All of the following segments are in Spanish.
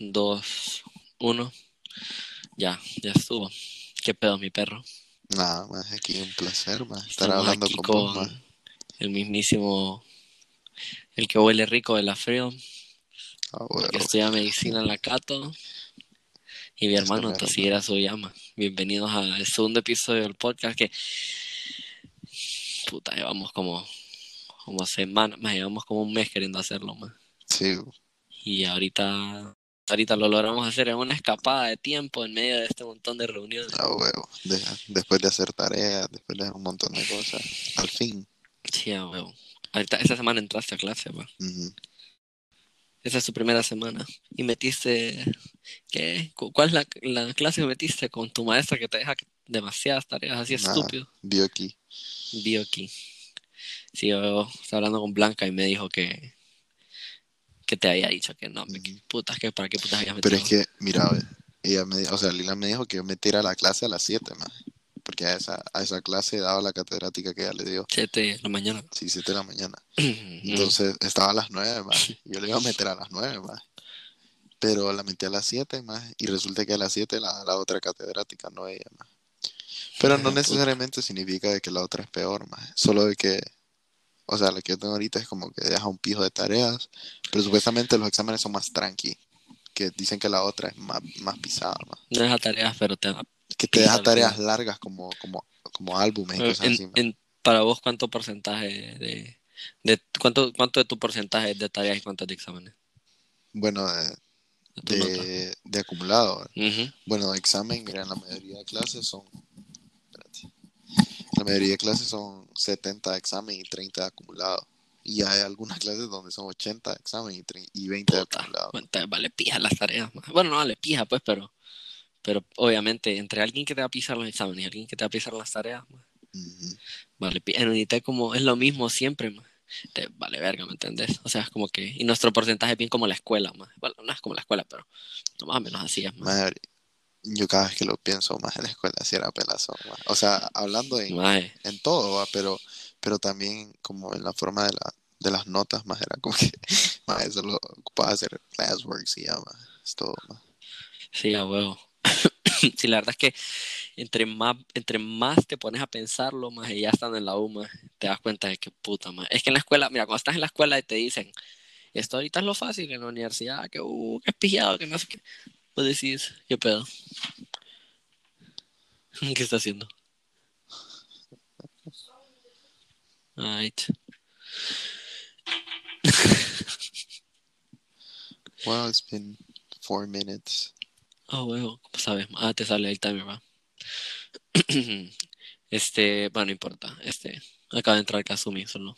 dos, uno. Ya, ya estuvo. ¿Qué pedo, mi perro? Nada más, aquí un placer, más estar Estamos hablando aquí con vos, el mismísimo, el que huele rico de la frío, Ah, que huevo. estudia medicina en la Cato. Y mi hermano, mero, Tosiera su llama. Bienvenidos al segundo episodio del podcast que, puta, llevamos como, como semanas, más llevamos como un mes queriendo hacerlo, más. Sí, Y ahorita, ahorita lo logramos hacer en una escapada de tiempo en medio de este montón de reuniones. a huevo. De- después de hacer tareas, después de hacer un montón de cosas. Al fin. Sí, a huevo. Ahorita, esta semana entraste a clase, va. Ujú. Esa es tu primera semana. Y metiste, ¿qué? ¿Cu- ¿Cuál es la, la clase que metiste con tu maestra que te deja demasiadas tareas así Nada, estúpido? Bioki. Bioki. Sí, yo estaba hablando con Blanca y me dijo que, que te había dicho que no, me- que putas, que para qué putas habías Pero metido. es que, mira, ella me, o sea, Lila me dijo que yo metiera la clase a las 7, más. Porque a esa, a esa clase daba la catedrática que ella le dio. Siete de la mañana. Sí, 7 de la mañana. Entonces, estaba a las 9 más. Yo le iba a meter a las 9 más. Pero la metí a las 7 más. Y resulta que a las 7 la, la otra catedrática, no ella más. Pero no necesariamente significa de que la otra es peor más. Solo de que, o sea, la que yo tengo ahorita es como que deja un pijo de tareas. Pero supuestamente los exámenes son más tranqui. Que dicen que la otra es más, más pisada más. no deja tareas, pero te da. Que te deja tareas largas como, como, como álbumes y En- cosas así. más. en- para vos, ¿cuánto porcentaje de, de cuánto, cuánto de tu porcentaje es de tareas y cuánto es de exámenes? Bueno, de, De de, acumulado. Ujú. Bueno, de examen, mira, en la mayoría de clases son. La mayoría de clases son 70 de examen y 30 de acumulado. Y hay algunas clases donde son 80 de examen y, 30 y 20 de Puta, acumulado. te vale pija las tareas. Bueno, no vale pija, pues, pero, pero obviamente entre alguien que te va a pisar los exámenes y alguien que te va a pisar las tareas, vale pija. En Unitec como es lo mismo siempre, ma. Te vale verga, ¿me entendés? O sea, es como que, y nuestro porcentaje es bien como la escuela, ma. Bueno, no es como la escuela, pero más o menos así es. Madre, yo cada vez que lo pienso más en la escuela, si era pelazón. O sea, hablando en, en todo, ¿va? pero, pero también como en la forma de, la, de las notas, más era como que más eso lo ocupaba hacer classworks y ya, más. Es todo, ma. Sí, a huevo. Sí, la verdad es que entre más, entre más te pones a pensarlo, más y ya estando en la U, más, te das cuenta de que puta, más. Es que en la escuela, mira, cuando estás en la escuela y te dicen, esto ahorita es lo fácil en la universidad, que uh, que es pillado, que no sé qué. Vos decís, ¿qué pedo? ¿Qué está haciendo? Right. Well, it's been four minutes. Oh, huevo, ¿cómo sabes? Ah, te sale el timer, va. Este, bueno, no importa. Este, acaba de entrar Kazumi, solo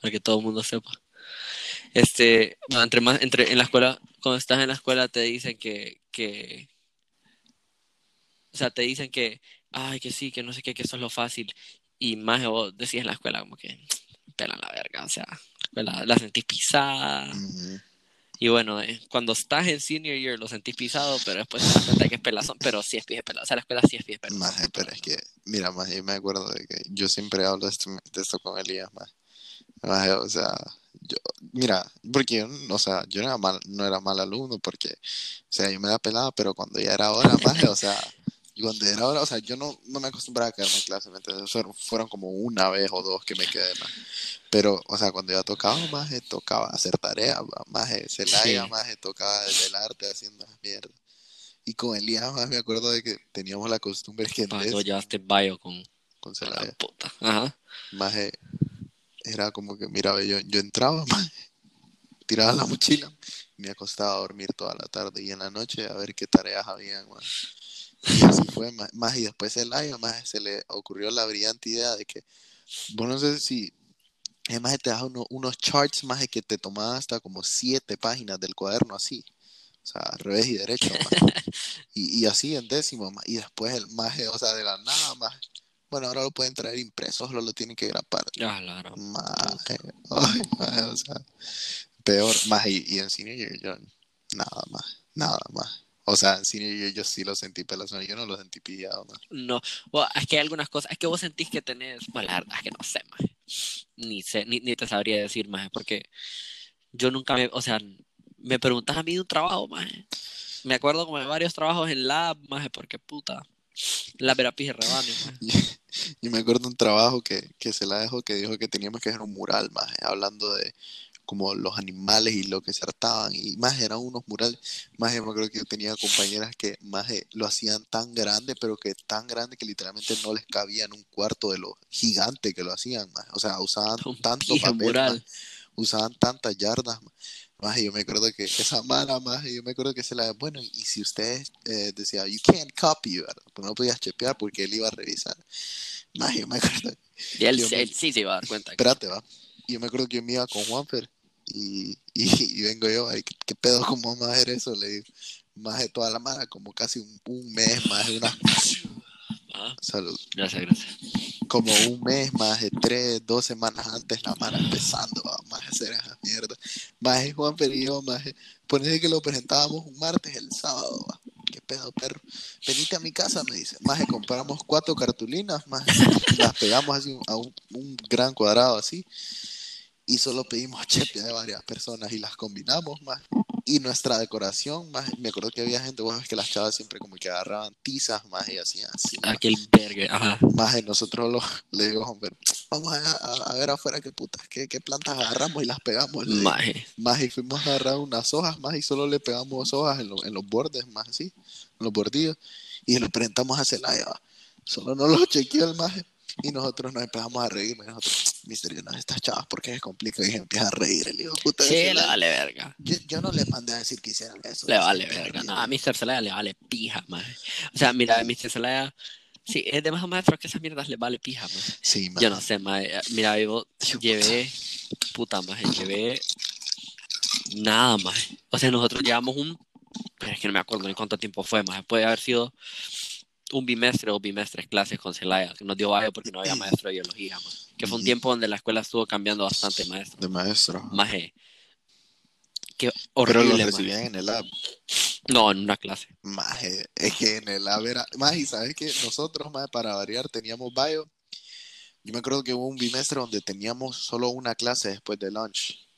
para que todo el mundo sepa. Este, entre más, entre en la escuela, cuando estás en la escuela te dicen que, que, o sea, te dicen que, ay, que sí, que no sé qué, que eso es lo fácil. Y más vos decís en la escuela como que, pela la verga, o sea, la la sentís pisada. Ujú. Y bueno, eh, cuando estás en senior year lo sentís pisado, pero después te das cuenta que es pelazón, pero sí es pie pelazón. O sea, la escuela sí es pie pelazón. Maje, pero es que, mira, más yo me acuerdo de que yo siempre hablo de esto, de esto con Elías, más. O sea, yo, mira, porque yo, o sea, yo no era mal, no era mal alumno, porque, o sea, yo me da pelada, pero cuando ya era hora, maje, o sea, y cuando era hora, o sea, yo no, no me acostumbraba a quedarme en clase, ¿me entiendes? Fueron, fueron como una vez o dos que me quedé, más. Pero, o sea, cuando ya tocaba, más tocaba hacer tareas, más Celaya, Sí. más tocaba desvelarte haciendo esas mierdas. Y con Elías, más me acuerdo de que teníamos la costumbre que en Cuando vez- llevaste bio con con la Celaya, puta. Ajá. maje, era como que, mira, yo, yo entraba, tiraba la mochila, y me acostaba a dormir toda la tarde y en la noche a ver qué tareas habían, maje. Y así fue, más y después el año, más se le ocurrió la brillante idea de que, bueno, no sé si, es más, te das uno- unos charts, más que te tomaba hasta como siete páginas del cuaderno así, o sea, al revés y derecho. Y, y así en décimo, y después el maje, o sea, de la nada, más. Bueno, ahora lo pueden traer impreso, solo lo tienen que grapar. Ah, la gran Maje, ay, maje, o sea, peor, más y, y en senior year yo nada más, nada más. O sea, en senior year yo sí lo sentí pelazón, yo no lo sentí pillado, más. No, bueno, es que hay algunas cosas, es que vos sentís que tenés, bueno, la verdad es que no sé, maje. Ni sé, ni, ni te sabría decir, maje, porque yo nunca me, o sea, me preguntas a mí de un trabajo, maje. me acuerdo como de varios trabajos en lab, más porque puta. La era pije rebane, Y me acuerdo un trabajo que, que se la dejó que dijo que teníamos que hacer un mural, más hablando de como los animales y lo que se hartaban. Y más eran unos murales. Más me acuerdo que yo tenía compañeras que más lo hacían tan grande, pero que tan grande que literalmente no les cabía en un cuarto de lo gigante que lo hacían. Más. O sea, usaban tanto papel, usaban tantas yardas. Más, y yo me acuerdo que esa mala más, yo me acuerdo que se la, bueno, y si usted eh, decía, you can't copy, ¿verdad? Pues no podías chepear porque él iba a revisar. Más, yo me acuerdo. Y él, sí se iba a dar cuenta. Espérate, va. Yo me acuerdo que yo me iba con Juanfer y, y, vengo yo, ¿qué, pedo? ¿Cómo vamos a hacer eso? Le digo, más de toda la mara, como casi un, un mes, más de una... Ah, Salud. Gracias, gracias. Como un mes, más de tres, dos semanas antes, la mara empezando a hacer esa mierda. Más de Juan Perillo, más. Ponerle que lo presentábamos un martes, el sábado, ¿Qué pedo, perro? Venite a mi casa, me dice. Más compramos cuatro cartulinas, más las pegamos así a un, un gran cuadrado así y solo pedimos chepia de varias personas y las combinamos más. Y nuestra decoración, más, me acuerdo que había gente, vos que las chavas siempre como que agarraban tizas más y hacían así. Aquel vergue, ajá. Más de nosotros lo, le digo, hombre, vamos a, ver afuera qué putas, qué, qué, plantas agarramos y las pegamos. Más. Más y fuimos a agarrar unas hojas más y solo le pegamos hojas en, en los bordes más así, en los bordillos. Y lo presentamos a Celaya. Solo no lo chequeó el maje y nosotros nos empezamos a reír. Y nosotros, mister, yo no estas chavas porque es complicado. Y empieza a reír. El hijo puta. Sí, le vale verga. Yo, no le mandé a decir que hicieran eso. Le vale verga. No, a Mr. Celaya le vale pija, más. O sea, mira, a Mr. Celaya. Sí, es de más maestros que esas mierdas le vale pija, más. Sí, Yo no sé, más. Mira, yo llevé. Puta, más. Llevé. Nada más. O sea, nosotros llevamos un. Pero es que no me acuerdo ni cuánto tiempo fue, más. Puede haber sido un bimestre o bimestres clases con Celaya, que nos dio algo porque no había maestro de biología, que fue un tiempo donde la escuela estuvo cambiando bastante maestro. De maestro. Maje. Qué horrible. Pero lo recibían en el lab. No, en una clase. Maje, es que en el lab era. Maje, ¿sabes que Nosotros, maje, para variar, teníamos bio. Yo me acuerdo que hubo un bimestre donde teníamos solo una clase después de lunch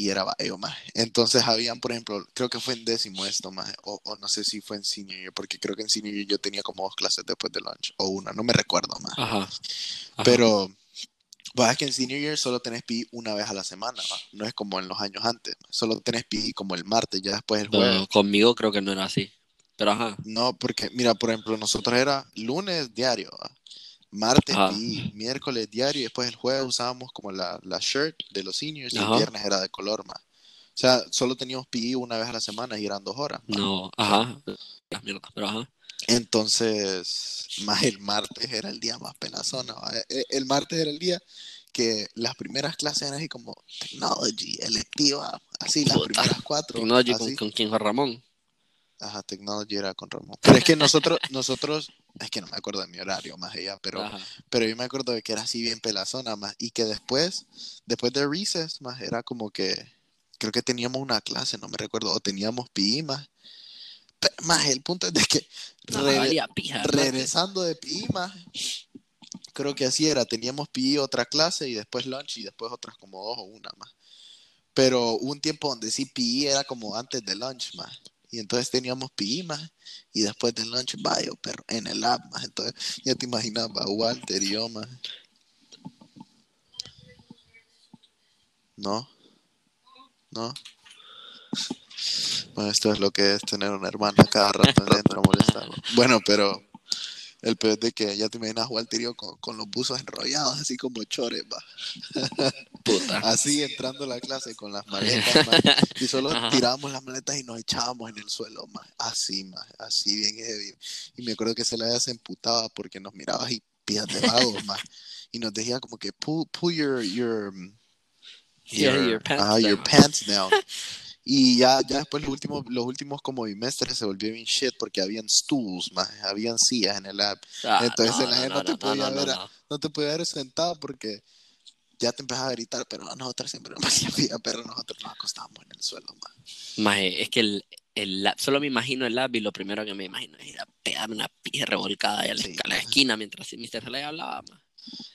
y era bio más. Entonces habían, por ejemplo, creo que fue en décimo esto más, o, no sé si fue en senior porque creo que en senior yo tenía como dos clases después de lunch, o una, no me recuerdo más. Ajá. Pero, pues es que en senior year solo tenés PI una vez a la semana, no es como en los años antes, solo tenés PI como el martes, ya después el jueves. conmigo creo que no era así, pero ajá. No, porque mira, por ejemplo, nosotros era lunes diario, martes y miércoles diario y después el jueves usábamos como la, la shirt de los seniors y el viernes era de color más. O sea, solo teníamos PI una vez a la semana y eran dos horas. No, ajá. pero ajá. Entonces, más el martes era el día más penazona. E, e, el martes era el día que las primeras clases eran así como technology, electiva, así las primeras cuatro. Technology Con, con quién fue Ramón. Ajá, Technology era con Ramón. Pero es que nosotros, nosotros, es que no me acuerdo de mi horario más allá, pero, pero yo me acuerdo de que era así bien pelazona más. Y que después, después de Recess, más era como que, creo que teníamos una clase, no me recuerdo, o teníamos PI más. más el punto es de que regresando de PI más, creo que así era, teníamos PI otra clase y después lunch y después otras como dos o una más. Pero un tiempo donde sí PI era como antes de lunch más. Y entonces teníamos PI más. Y después del lunch, bio, pero en el app más. Entonces ya te imaginabas, Walter y yo más. No. No. Bueno, esto es lo que es tener una hermana cada rato dentro molestando. Bueno, pero el peor de que ya te imaginas y yo con, con los buzos enrollados, así como chores, va. Puta. Así entrando a la clase con las maletas, y solo tirábamos las maletas y nos echábamos en el suelo, más. Así, más. Así bien heavy. Y me acuerdo que se la se emputaba porque nos miraba y pidas de vagos, más. Y nos decía como que, pull, pull your, your, your, pants, your pants down. Y ya, ya después los últimos, los últimos como bimestres se volvió bien shit porque habían stools, más, habían sillas en el lab. Ah, Entonces no, la gente no, te podía ver, no, te podía ver sentado porque ya te empezaba a gritar, pero a nosotros siempre nos hacía pero nosotros nos acostábamos en el suelo, más. Más, es que el, el lab, solo me imagino el lab y lo primero que me imagino es ir a pegarme una pija revolcada a la, esquina mientras Mr. le hablaba, más.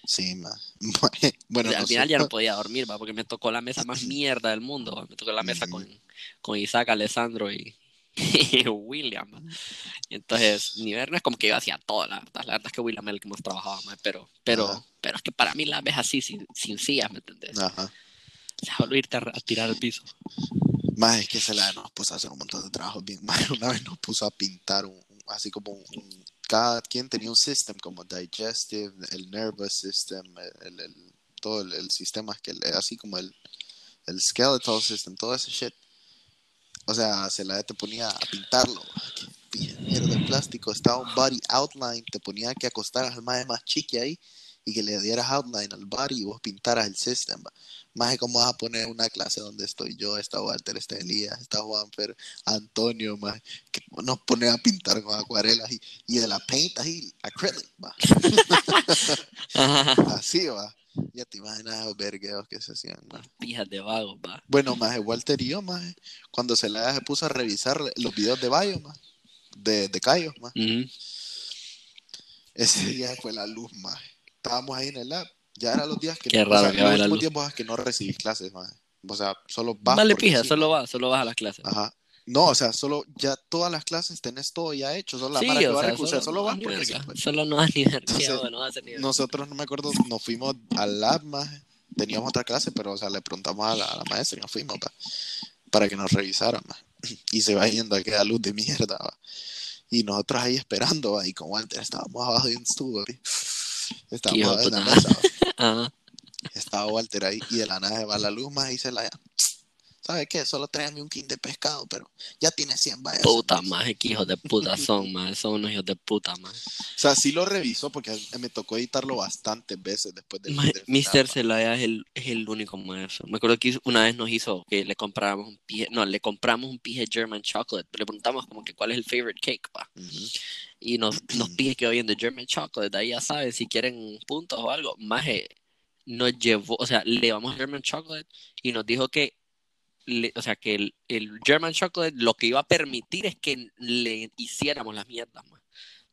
Sí, más. Bueno, al final ya no podía dormir, ¿va? porque me tocó la mesa más mierda del mundo. Me tocó la mesa con, con Isaac, Alessandro y, William. ma. Y entonces, Niver no es como que yo hacía todo, la verdad. La verdad es que William es el que más trabajaba, ma, pero, pero, Ajá. pero es que para mí la ves así, sin, sin sillas, ¿me entendés? Ajá. O sea, solo irte a, a tirar al piso. Más es que se la nos puso a hacer un montón de trabajos bien. Más una vez nos puso a pintar un- así como un, un- cada quien tenía un system como digestive, el nervous system, el, todo el, sistema que así como el, el skeletal system, todo ese shit. O sea, se la te ponía a pintarlo. Qué de plástico. Estaba un body outline, te ponía que acostar al más más chiqui ahí y que le dieras outline al body y vos pintaras el system. Más de cómo vas a poner una clase donde estoy yo, está Walter, está Elías, está Juanfer, Antonio, más que nos pone a pintar con acuarelas y, y de la paint ahí, acrylic, va. Así va. Ya te imaginas los vergueos que se hacían, ma. Las pijas de vagos, va. Bueno, más Walter y yo, más cuando se la se puso a revisar los videos de Bayo, más de, de Cayo, más Ujú. ese día fue la luz, más estábamos ahí en el lab, ya eran los días que Qué no, raro o sea, que los va la últimos luz. tiempos es que no recibís clases, más o sea, solo vas porque pija, sí, solo vas, solo vas a las clases. Ajá. No, o sea, solo ya todas las clases tenés todo ya hecho, solo la Sí, mara que o va a sea, recusar, solo, vas porque pues. Solo no vas ni bueno, no vas a ni. Nosotros, no me acuerdo, nos fuimos al lab, más teníamos otra clase, pero, o sea, le preguntamos a la, a la maestra y nos fuimos, pa, para que nos revisaran, ma. Y se va yendo aquella luz de mierda. Y nosotros ahí esperando, va, y con Walter estábamos abajo de un estuvo, vi. Estábamos abajo de una mesa, Estaba Walter ahí y de la nada se va la luz más y se la... ¿Sabe qué? Solo tráigame un king de pescado, pero ya tiene 100 vallas. Puta madre, qué hijos de puta son, man. Son unos hijos de puta, man. O sea, sí lo revisó porque me tocó editarlo bastantes veces después del, Ma- del ma. Celaya es el, es el único maestro. Me acuerdo que una vez nos hizo que le compráramos un pije, no, le compramos un pije German chocolate. Le preguntamos como que cuál es el favorite cake, pa. Y nos, nos pije que hoy de German chocolate. Ahí ya saben, si quieren puntos o algo. Maje nos llevó, o sea, le llevamos German chocolate y nos dijo que, le- o sea, que el, el German chocolate lo que iba a permitir es que le hiciéramos las mierdas, man.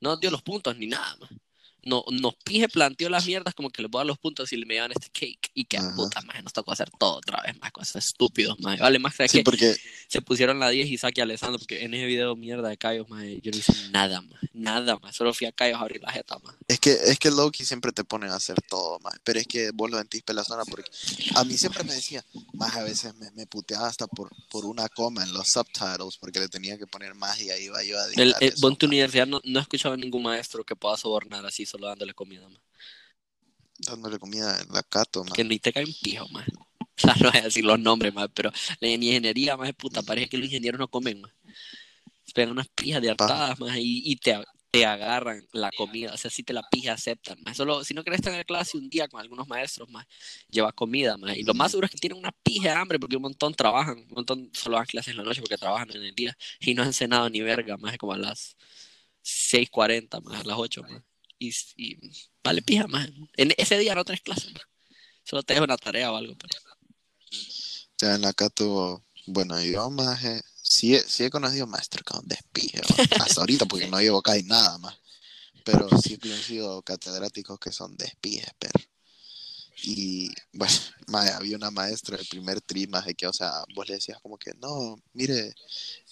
No nos dio los puntos ni nada, man. No, nos pije planteó las mierdas como que voy a dar los puntos y le me llevan este cake. Y que Ajá. puta, más nos tocó hacer todo otra vez, más cosas estúpidos, más. Vale, más que Sí, porque se pusieron la 10 Isaac y Alessandro, porque en ese video mierda de Cayos, más yo no hice nada más, nada más. Solo fui a Cayos a abrir la jeta, más. es que es que Loki siempre te ponen a hacer todo, más. Pero es que vos lo sentís pelazona porque a mí siempre me decía, más a veces me, me puteaba hasta por, por una coma en los subtitles porque le tenía que poner más y ahí iba yo a El, el, eso, en tu universidad no, no he escuchado a ningún maestro que pueda sobornar así solo dándole comida, más. dándole comida en la cato, más. Que ni te cae un pijo, más. O sea, no voy a decir los nombres, más, pero la ingeniería, más de puta, parece que los ingenieros no comen, más. Se pegan unas pijas de hartadas, más, y, y te, te agarran la comida. O sea, si te la pija aceptan, más. Solo, si no querés tener clase un día con algunos maestros, más, lleva comida, más. Y lo más seguro es que tienen una pija de hambre porque un montón trabajan, un montón solo dan clases en la noche porque trabajan en el día y no han cenado ni verga, más como a las 6:40, más a las 8, más. Y, y vale pija, más. En ese día no tenés clase, más. Solo te dejo una tarea o algo, pero. Ya en la cato, bueno, yo más eh, sí, sí he conocido maestros con despije, hasta ahorita porque no llevo casi nada más. Pero sí he conocido catedráticos que son despijes, pero. Y bueno, mae, había una maestra del primer tri, que, o sea, vos le decías como que, no, mire,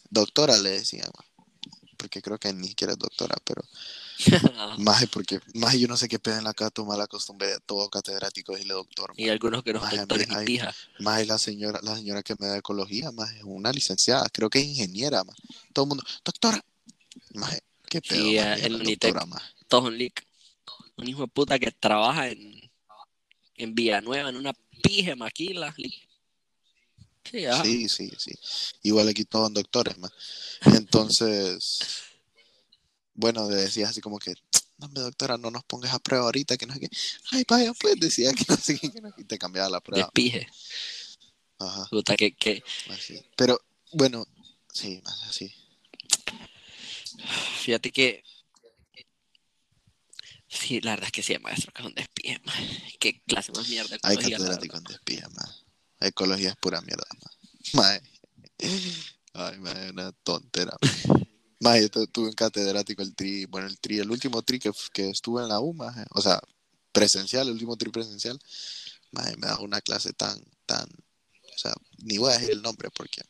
doctora le decían, porque creo que ni siquiera es doctora, pero más porque, más yo no sé qué pedo en la cato, mala costumbre de todo catedrático decirle doctor. y algunos que no Ay, son doctores ay, ni pija. Más la señora, la señora que me da ecología, más es una licenciada, creo que es ingeniera, más. Todo el mundo, doctora. Más, qué pedo, Sí, más, eh, en Unitec. Todo un leak. Un hijo de puta que trabaja en, en Villanueva, en una pija maquila. Sí, ah. Sí, sí, sí. Igual aquí todos son doctores, más. Entonces, bueno, le decía así como que, no, doctora, no nos pongas a prueba ahorita, que no sé qué. Ay, vaya, pues decía que no sé qué, que no- y te cambiaba la prueba. Despije. Ajá, Puta, que, que así. Pero, bueno, sí, más así. fíjate que. Sí, la verdad es que sí, hay maestros que son despije, man. Qué clase más mierda. Hay catedrático en despija, más. Ecología es pura mierda, más. Ay, mae, una tontera. Mae, yo tu- tuve un catedrático el tri, bueno, el tri, el último tri que, que estuve en la U, mae, o sea, presencial, el último tri presencial, mae, me da una clase tan, tan, o sea, ni voy a decir el nombre porque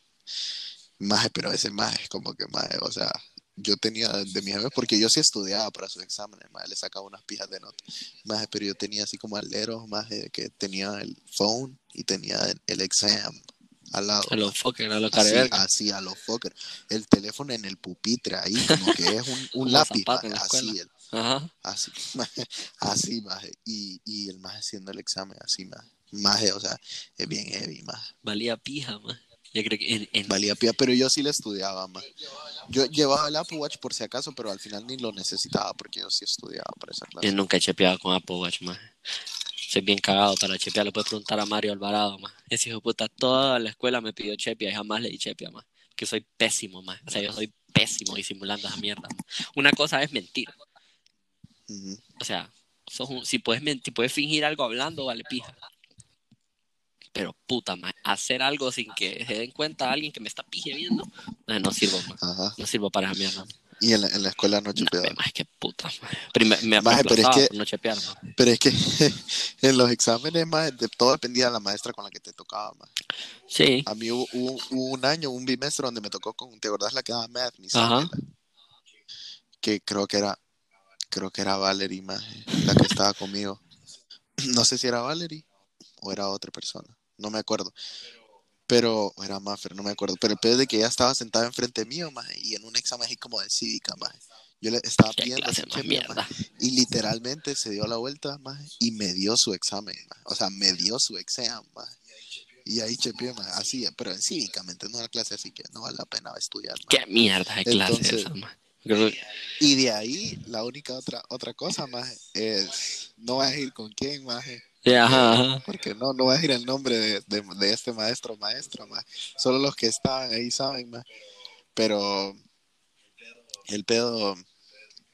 Maje, pero ese maje es como que maje, o sea, yo tenía de mis amigos, porque yo sí estudiaba para sus exámenes, maje, le sacaba unas pijas de notas, maje, pero yo tenía así como aleros, maje, que tenía el phone y tenía el, el exam al lado. A los fuckers, a los Así, así, a los fuckers. El teléfono en el pupitre, ahí, como que es un, un lápiz, maje, así, el- Ajá. así, maje, así, maje, y, y el maje haciendo el examen, así, maje, maje, o sea, es bien heavy, maje. Valía pija, man. Yo creo que en, en- Valía pía, pero yo sí le estudiaba, más. Yo llevaba el Apple Watch por si acaso, pero al final ni lo necesitaba porque yo sí estudiaba para esa clase. yo nunca he chepeado con Apple Watch, man. Soy bien cagado para chepear. Le puedes preguntar a Mario Alvarado, man. Ese hijo de puta, toda la escuela me pidió chepia y jamás le di chepia, man. Que soy pésimo, man. O sea, yo soy pésimo disimulando esa mierda. man. Una cosa es mentir. O sea, sos un- si puedes mentir, puedes fingir algo hablando, vale pija. Pero puta, man, hacer algo sin que se den cuenta a alguien que me está pije viendo, no sirvo. Ajá. No sirvo para esa mierda. man. Y en la, en la escuela no ve, más que puta, me Maje, pero es que- no chepear. Pero es que en los exámenes, más de todo dependía de la maestra con la que te tocaba, más. Sí, A mí hubo, hubo- hubo un año, un bimestre donde me tocó con, ¿te acordás la que daba math? Mi Ajá. Isabela? Que creo que era, creo que era Valerie, más, la que estaba conmigo. No sé si era Valerie o era otra persona, no me acuerdo. Pero, era Maffer, no me acuerdo. Pero el es de que ella estaba sentada enfrente mío, más, y en un examen así como de cívica, más. Yo le estaba pidiendo más y literalmente se dio la vuelta, más, y me dio su examen, maje. O sea, me dio su examen, maje. Y ahí chepié, maje, así, pero en cívicamente, no una clase así que no vale la pena estudiar, maje. Qué mierda de clase Entonces- esa, man. Y de ahí, la única otra otra cosa, más es, no vas a ir con quién, más Ajá, ajá. porque no, no vas a ir el nombre de, de, de este maestro o maestra, más Solo los que estaban ahí saben, más Pero el pedo,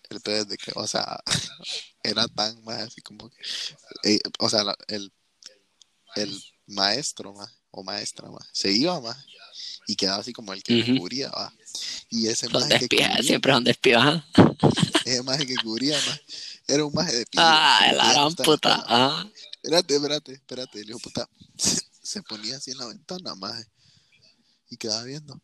el pedo es de que, o sea, era tan más así como, que- eh, o sea, el, el maestro, más o maestra, más se iba, más y quedaba así como el que Ujú. cubría, va. Y ese maje que cubría, siempre son despiadas. ese maje que cubría, más era un maje de. Ah, la gran puta. escuela. Ah, Espérate, espérate, espérate, hijo de puta se, se ponía así en la ventana, maje, y quedaba viendo.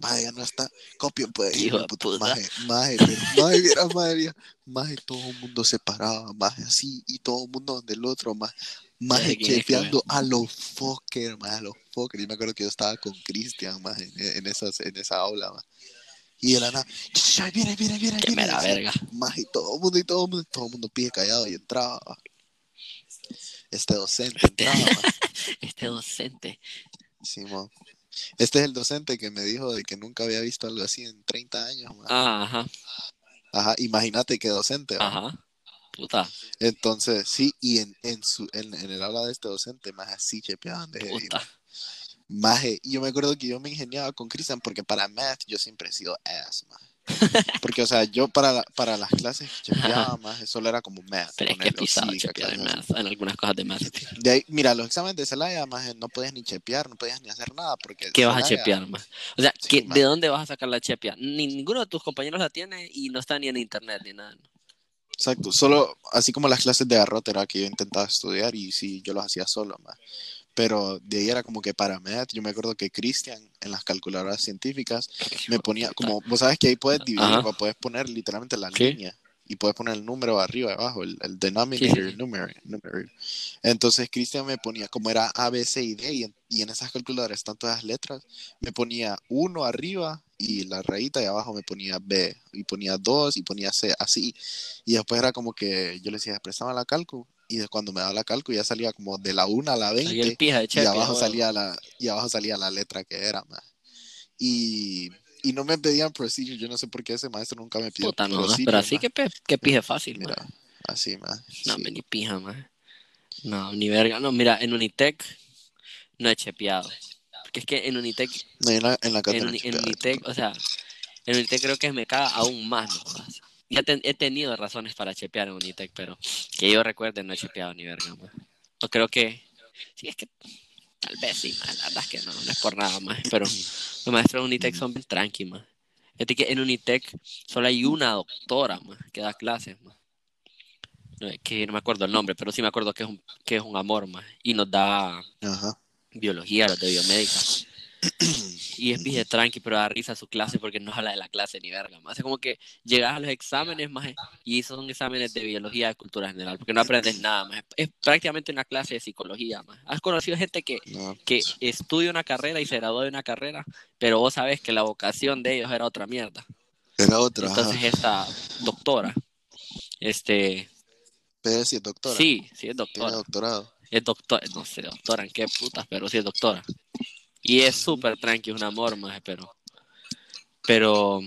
Maje, ya no está, copio puede ir, Hijo de puta. Maje, maje, maje, viera, maje, maje, todo el mundo se paraba, maje, así, y todo el mundo donde el otro, maje, maje, Maje, ¿quién es que chepeando a los fuckers, maje, a los fuckers. Y me acuerdo que yo estaba con Cristian, maje, en, en, esas, en esa aula, maje. Y de la nada, "Ch, ch, viene, viene, viene, qué viene", mera decía, verga. Maje, y todo el mundo, y todo el mundo, todo el mundo pide callado y entraba. Este docente Este-. Este docente. Simón. Este es el docente que me dijo de que nunca había visto algo así en 30 años. ajá, Ajá, imagínate qué docente. va. ajá. Puta, Entonces, sí, y en, en, su, en, en el aula de este docente, más así chepeaban de puta. Maje, y yo me acuerdo que yo me ingeniaba con Cristian porque para math yo siempre he sido ass, maje. Porque, o sea, yo para, la- para las clases que maje, solo era como math. Pero es que pisado chepear en math, algunas cosas de math. De ahí, mira, los exámenes de Celaya, maje, no podías ni chepear, no podías ni hacer nada porque ¿Qué vas a chepear, más? O sea, Sí, ¿qué- ma. ¿de dónde vas a sacar la chepia? Ni- ninguno de tus compañeros la tiene y no está ni en internet ni nada. ¿no? Exacto, solo así como las clases de garrote era que yo intentaba estudiar y sí, yo los hacía solo, más. Pero de ahí era como que para math, yo me acuerdo que Cristian en las calculadoras científicas me ponía, como vos sabes que ahí puedes dividir, Ajá. puedes poner literalmente la Sí. línea y puedes poner el número arriba abajo, el, el denominator, Sí, numerator, numerator. Entonces Cristian me ponía, como era A, B, C y D, y en, y en esas calculadoras están todas las letras, me ponía uno arriba y la rayita y abajo me ponía B, y ponía dos y ponía C, así. Y después era como que yo le decía, prestaba la calcu, y de cuando me daba la calcu ya salía como de la 1 a la Ahí el 20 pija de y abajo salía la y abajo salía la letra que era más y, y no me pedían procedure yo no sé por qué ese maestro nunca me pidió Puta, no, pero así que, que pije fácil, mira ma. así más No, sí. me ni pija, más. No, ni verga. No, mira, en Unitec no he chepeado. Porque es que en Unitec, No, en la, en la en, en Unitec, o sea, en Unitec creo que me caga aún más, no. Ya ten- he tenido razones para chepear en Unitec, pero que yo recuerde no he chepeado ni verga, más. O creo que, sí, es que tal vez sí, ma, la verdad es que no, no es por nada más, pero los maestros de Unitec son bien tranqui, más. Fíjate que en Unitec solo hay una doctora, más, que da clases. No, es que no me acuerdo el nombre, pero sí me acuerdo que es un, que es un amor, más. Y nos da ajá biología, los de biomédica. y es bien tranqui, pero da risa su clase porque no habla de la clase ni verga, más. Es como que llegas a los exámenes, más, y esos son exámenes de biología de cultura general, porque no aprendes nada, más. Es prácticamente una clase de psicología, más. Has conocido gente que, que pues, estudia una carrera y se graduó de una carrera, pero vos sabes que la vocación de ellos era otra mierda. Era otra. ajá. Entonces esta doctora, este, Pero sí es doctora. sí, sí es Tiene doctora. doctorado. Es doctora, no sé, doctora en qué putas, pero sí es doctora. Y es súper tranqui, es un amor, más, pero. Pero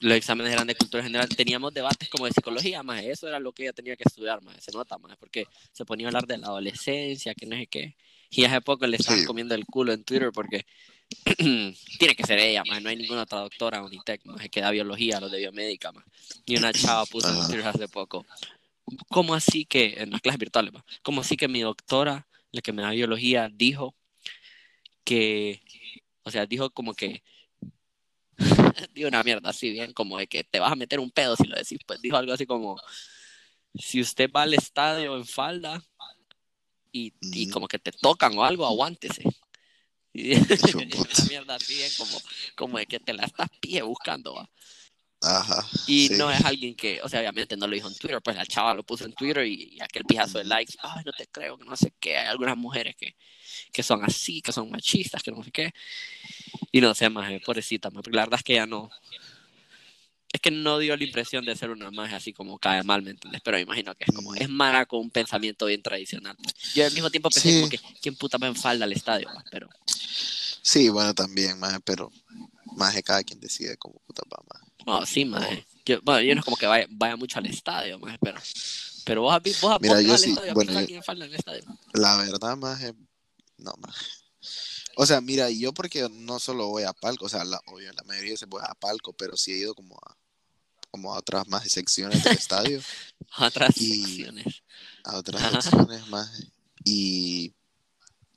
los exámenes eran de cultura general. Teníamos debates como de psicología, más. Eso era lo que ella tenía que estudiar, más. Se nota, más, porque se ponía a hablar de la adolescencia, que no sé qué. Y hace poco le estaban Sí. comiendo el culo en Twitter porque tiene que ser ella, más. No hay ninguna otra doctora Unitec, más. Que da biología, los de biomédica, más. Y una chava puso en. Twitter hace poco. ¿Cómo así que, en las clases virtuales, más? ¿Cómo así que mi doctora, la que me da biología, dijo que, o sea, dijo como que, dijo una mierda así bien, como de que te vas a meter un pedo si lo decís, pues dijo algo así como, si usted va al estadio en falda y, y como que te tocan o algo, aguántese. Y una mierda así bien, como, como de que te la estás pie buscando, ¿va? Ajá. Y sí. no es alguien que, o sea, obviamente no lo dijo en Twitter, pues la chava lo puso en Twitter y, y aquel pijazo de likes, ay, no te creo, que no sé qué, hay algunas mujeres que, que son así, que son machistas, que no sé qué. Y no sé, más pobrecita, maje, porque la verdad es que ella no, es que no dio la impresión de ser una más así como cae mal, ¿me entiendes? Pero me imagino que es como, es mara con un pensamiento bien tradicional. Yo al mismo tiempo pensé Sí. como que, ¿quién puta va en falda al estadio? maje? Pero, Sí, bueno, también, más, pero más de cada quien decide cómo puta va, más. No, sí, más. Yo, bueno, yo no es como que vaya, vaya mucho al estadio, más, pero, pero vos, vos, Mira, yo al sí, estadio, ¿has bueno, a yo- falda estadio? La verdad, más, no, más. O sea, mira, yo porque no solo voy a palco, o sea, la, obvio, la mayoría de veces voy a palco, pero sí he ido como a, como a otras más secciones del estadio, Otras Y- secciones. a otras Ajá. secciones más, y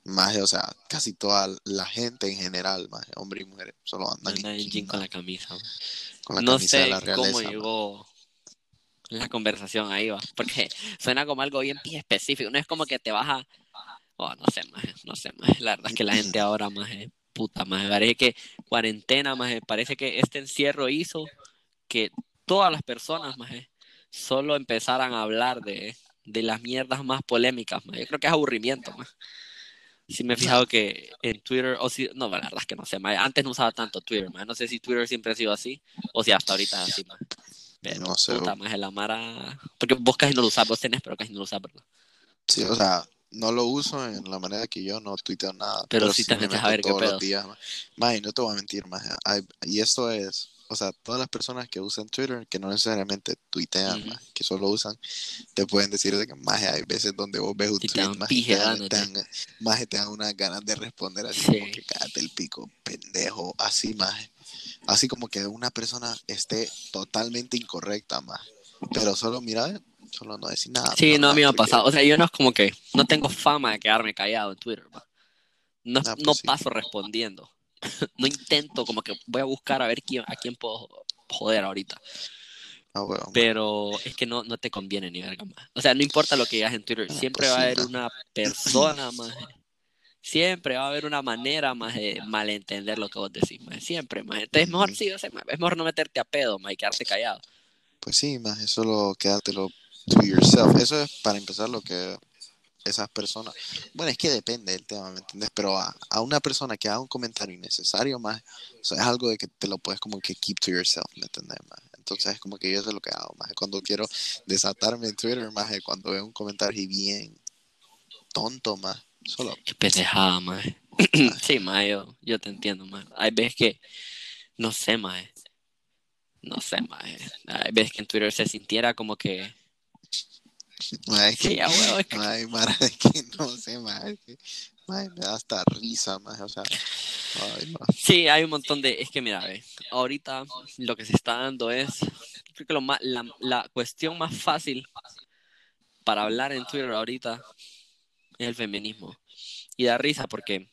más, o sea, casi toda la gente en general, más, hombres y mujeres, solo andan Anda en jean con la camisa. Man. con la no de sé la realeza. cómo llegó la conversación ahí, va. Porque suena como algo bien específico. No es como que te vas a. Oh, no sé, más. No sé, más. La verdad es que la gente ahora, más. Puta, más. Parece que cuarentena, más. Parece que este encierro hizo que todas las personas, más. Solo empezaran a hablar de, de las mierdas más polémicas, más. Yo creo que es aburrimiento, más. Sí me he fijado que en Twitter, o si, no, la verdad es que no sé, más. Antes no usaba tanto Twitter, más. No sé si Twitter siempre ha sido así, o si hasta ahorita es así, más. Pero, No sé, puta, más la Mara... Porque vos casi no lo usás, vos tenés, pero casi no lo usás, ¿verdad? Sí, o sea, no lo uso en la manera que yo no tuiteo nada. Pero sí te me metes a ver qué pedo. los días. no te voy a mentir, más. Y esto es, o sea, todas las personas que usan Twitter, que no necesariamente tuitean, ma, que solo usan, te pueden decir de que más hay veces donde vos ves un te tweet, más te dan, te dan- maje, te dan unas ganas de responder así Sí. como que cállate el pico, pendejo, así más. Así como que una persona esté totalmente incorrecta, más. Pero solo mira, solo no decir nada. Sí, no, a mí me ha pasado. O sea, yo no es como que... No tengo fama de quedarme callado en Twitter, va. No, Ah, pues no sí. paso respondiendo. No intento, como que voy a buscar a ver quién, a quién puedo joder ahorita. Ah. Pero es que no, no te conviene ni verga más. O sea, no importa lo que digas en Twitter, siempre va a haber una persona más. Siempre va a haber una manera más de malentender lo que vos decís, más. Siempre, más. Entonces, mejor Ujú. sí, o sea, es mejor no meterte a pedo, más, y quedarte callado. Pues sí, más eso lo quédatelo to yourself. Eso es para empezar lo que esas personas. Bueno, es que depende del tema, ¿me entiendes? Pero a, a una persona que haga un comentario innecesario, más, o sea, es algo de que te lo puedes como que keep to yourself, ¿me entiendes? Más? Entonces es como que yo sé lo que hago, más cuando quiero desatarme en Twitter, más cuando veo un comentario bien tonto, más solo. Qué pendejada, más. sí, más, yo, yo te entiendo, más. Hay veces que, no sé, más. No sé, más. Hay veces que en Twitter se sintiera como que. Ma, es que- Sí, a huevo, es que- no es que, ma, me da hasta risa, más, o sea, ay. Sí, hay un montón de. Es que mira, ve, ahorita lo que se está dando es. Creo que lo más, la, la cuestión más fácil para hablar en Twitter ahorita es el feminismo. Y da risa porque.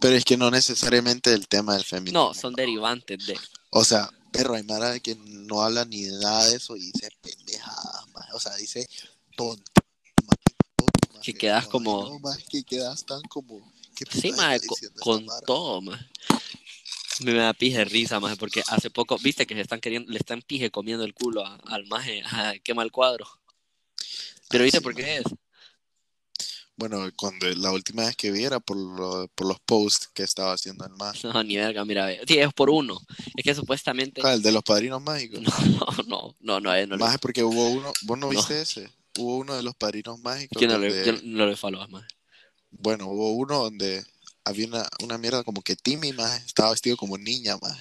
Pero es que no necesariamente el tema del feminismo. No, son derivantes de. O sea, perro, hay Mara de que no habla ni nada de eso y dice pendejadas. O sea, dice maje. Que quedas No, como- más que quedas tan como. ¿Qué Sí, esta con mara? todo. Me da pije de risa, maje, porque hace poco, viste que se están queriendo, le están pije comiendo el culo a- al maje, a, qué mal cuadro. Pero Ah, viste sí, por qué es. Bueno, cuando la última vez que vi era por, lo- por los posts que estaba haciendo el más. No, ni verga, mira. Sí, es por uno. Es que supuestamente. Ah, el de los padrinos mágicos. No, no, no, no, no, Más porque hubo uno, ¿vos no viste ese? Hubo uno de los padrinos mágicos. yo no le, yo no le más. Bueno, hubo uno donde había una, una mierda como que Timmy más estaba vestido como niña más.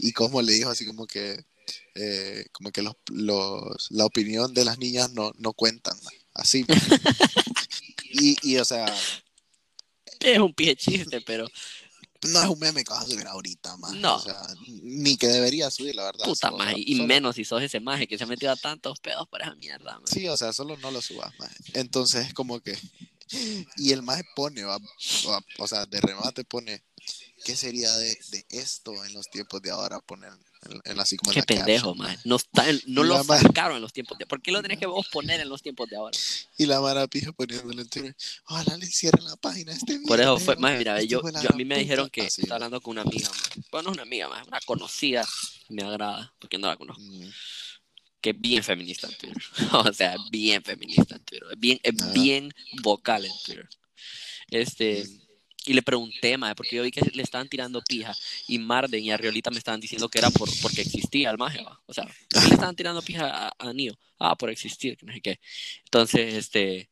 Y como le dijo así como que eh, como que los, los la opinión de las niñas no, no cuentan así. y, y o sea Es un pie chiste, pero no es un meme que vas a subir ahorita más No. o sea ni que debería subir la verdad puta más. Y solo- menos si sos ese maje que se ha metido a tantos pedos por esa mierda, maje. Sí, o sea, solo no lo subas más. Entonces, como que. Y el más pone, va, va- o sea, de remate pone. ¿Qué sería de, de esto en los tiempos de ahora? Poner en, en así como en Qué la pendejo, maje. No, está en- no lo sacaron en los tiempos de. ¿Por qué lo tenés que vos poner en los tiempos de ahora? Y la mara pija poniéndole en Twitter. Ojalá le cierren la página este Por eso fue, más mira, este yo, yo- a mí me dijeron puta". que Así, estaba hablando con una amiga, maje. bueno, no una amiga, maje, una conocida, me agrada, porque no la conozco, mm, que es bien feminista en Twitter. o sea, bien feminista en Twitter, bien, es Ah. bien vocal en Twitter. Este, Mm. Y le pregunté, maje, porque yo vi que le estaban tirando pija, y Marden y Arriolita me estaban diciendo que era por, porque existía el maje, ¿va? o sea, ¿por qué le estaban tirando pija a, a Neo? Ah, por existir, que no sé qué. Entonces, este,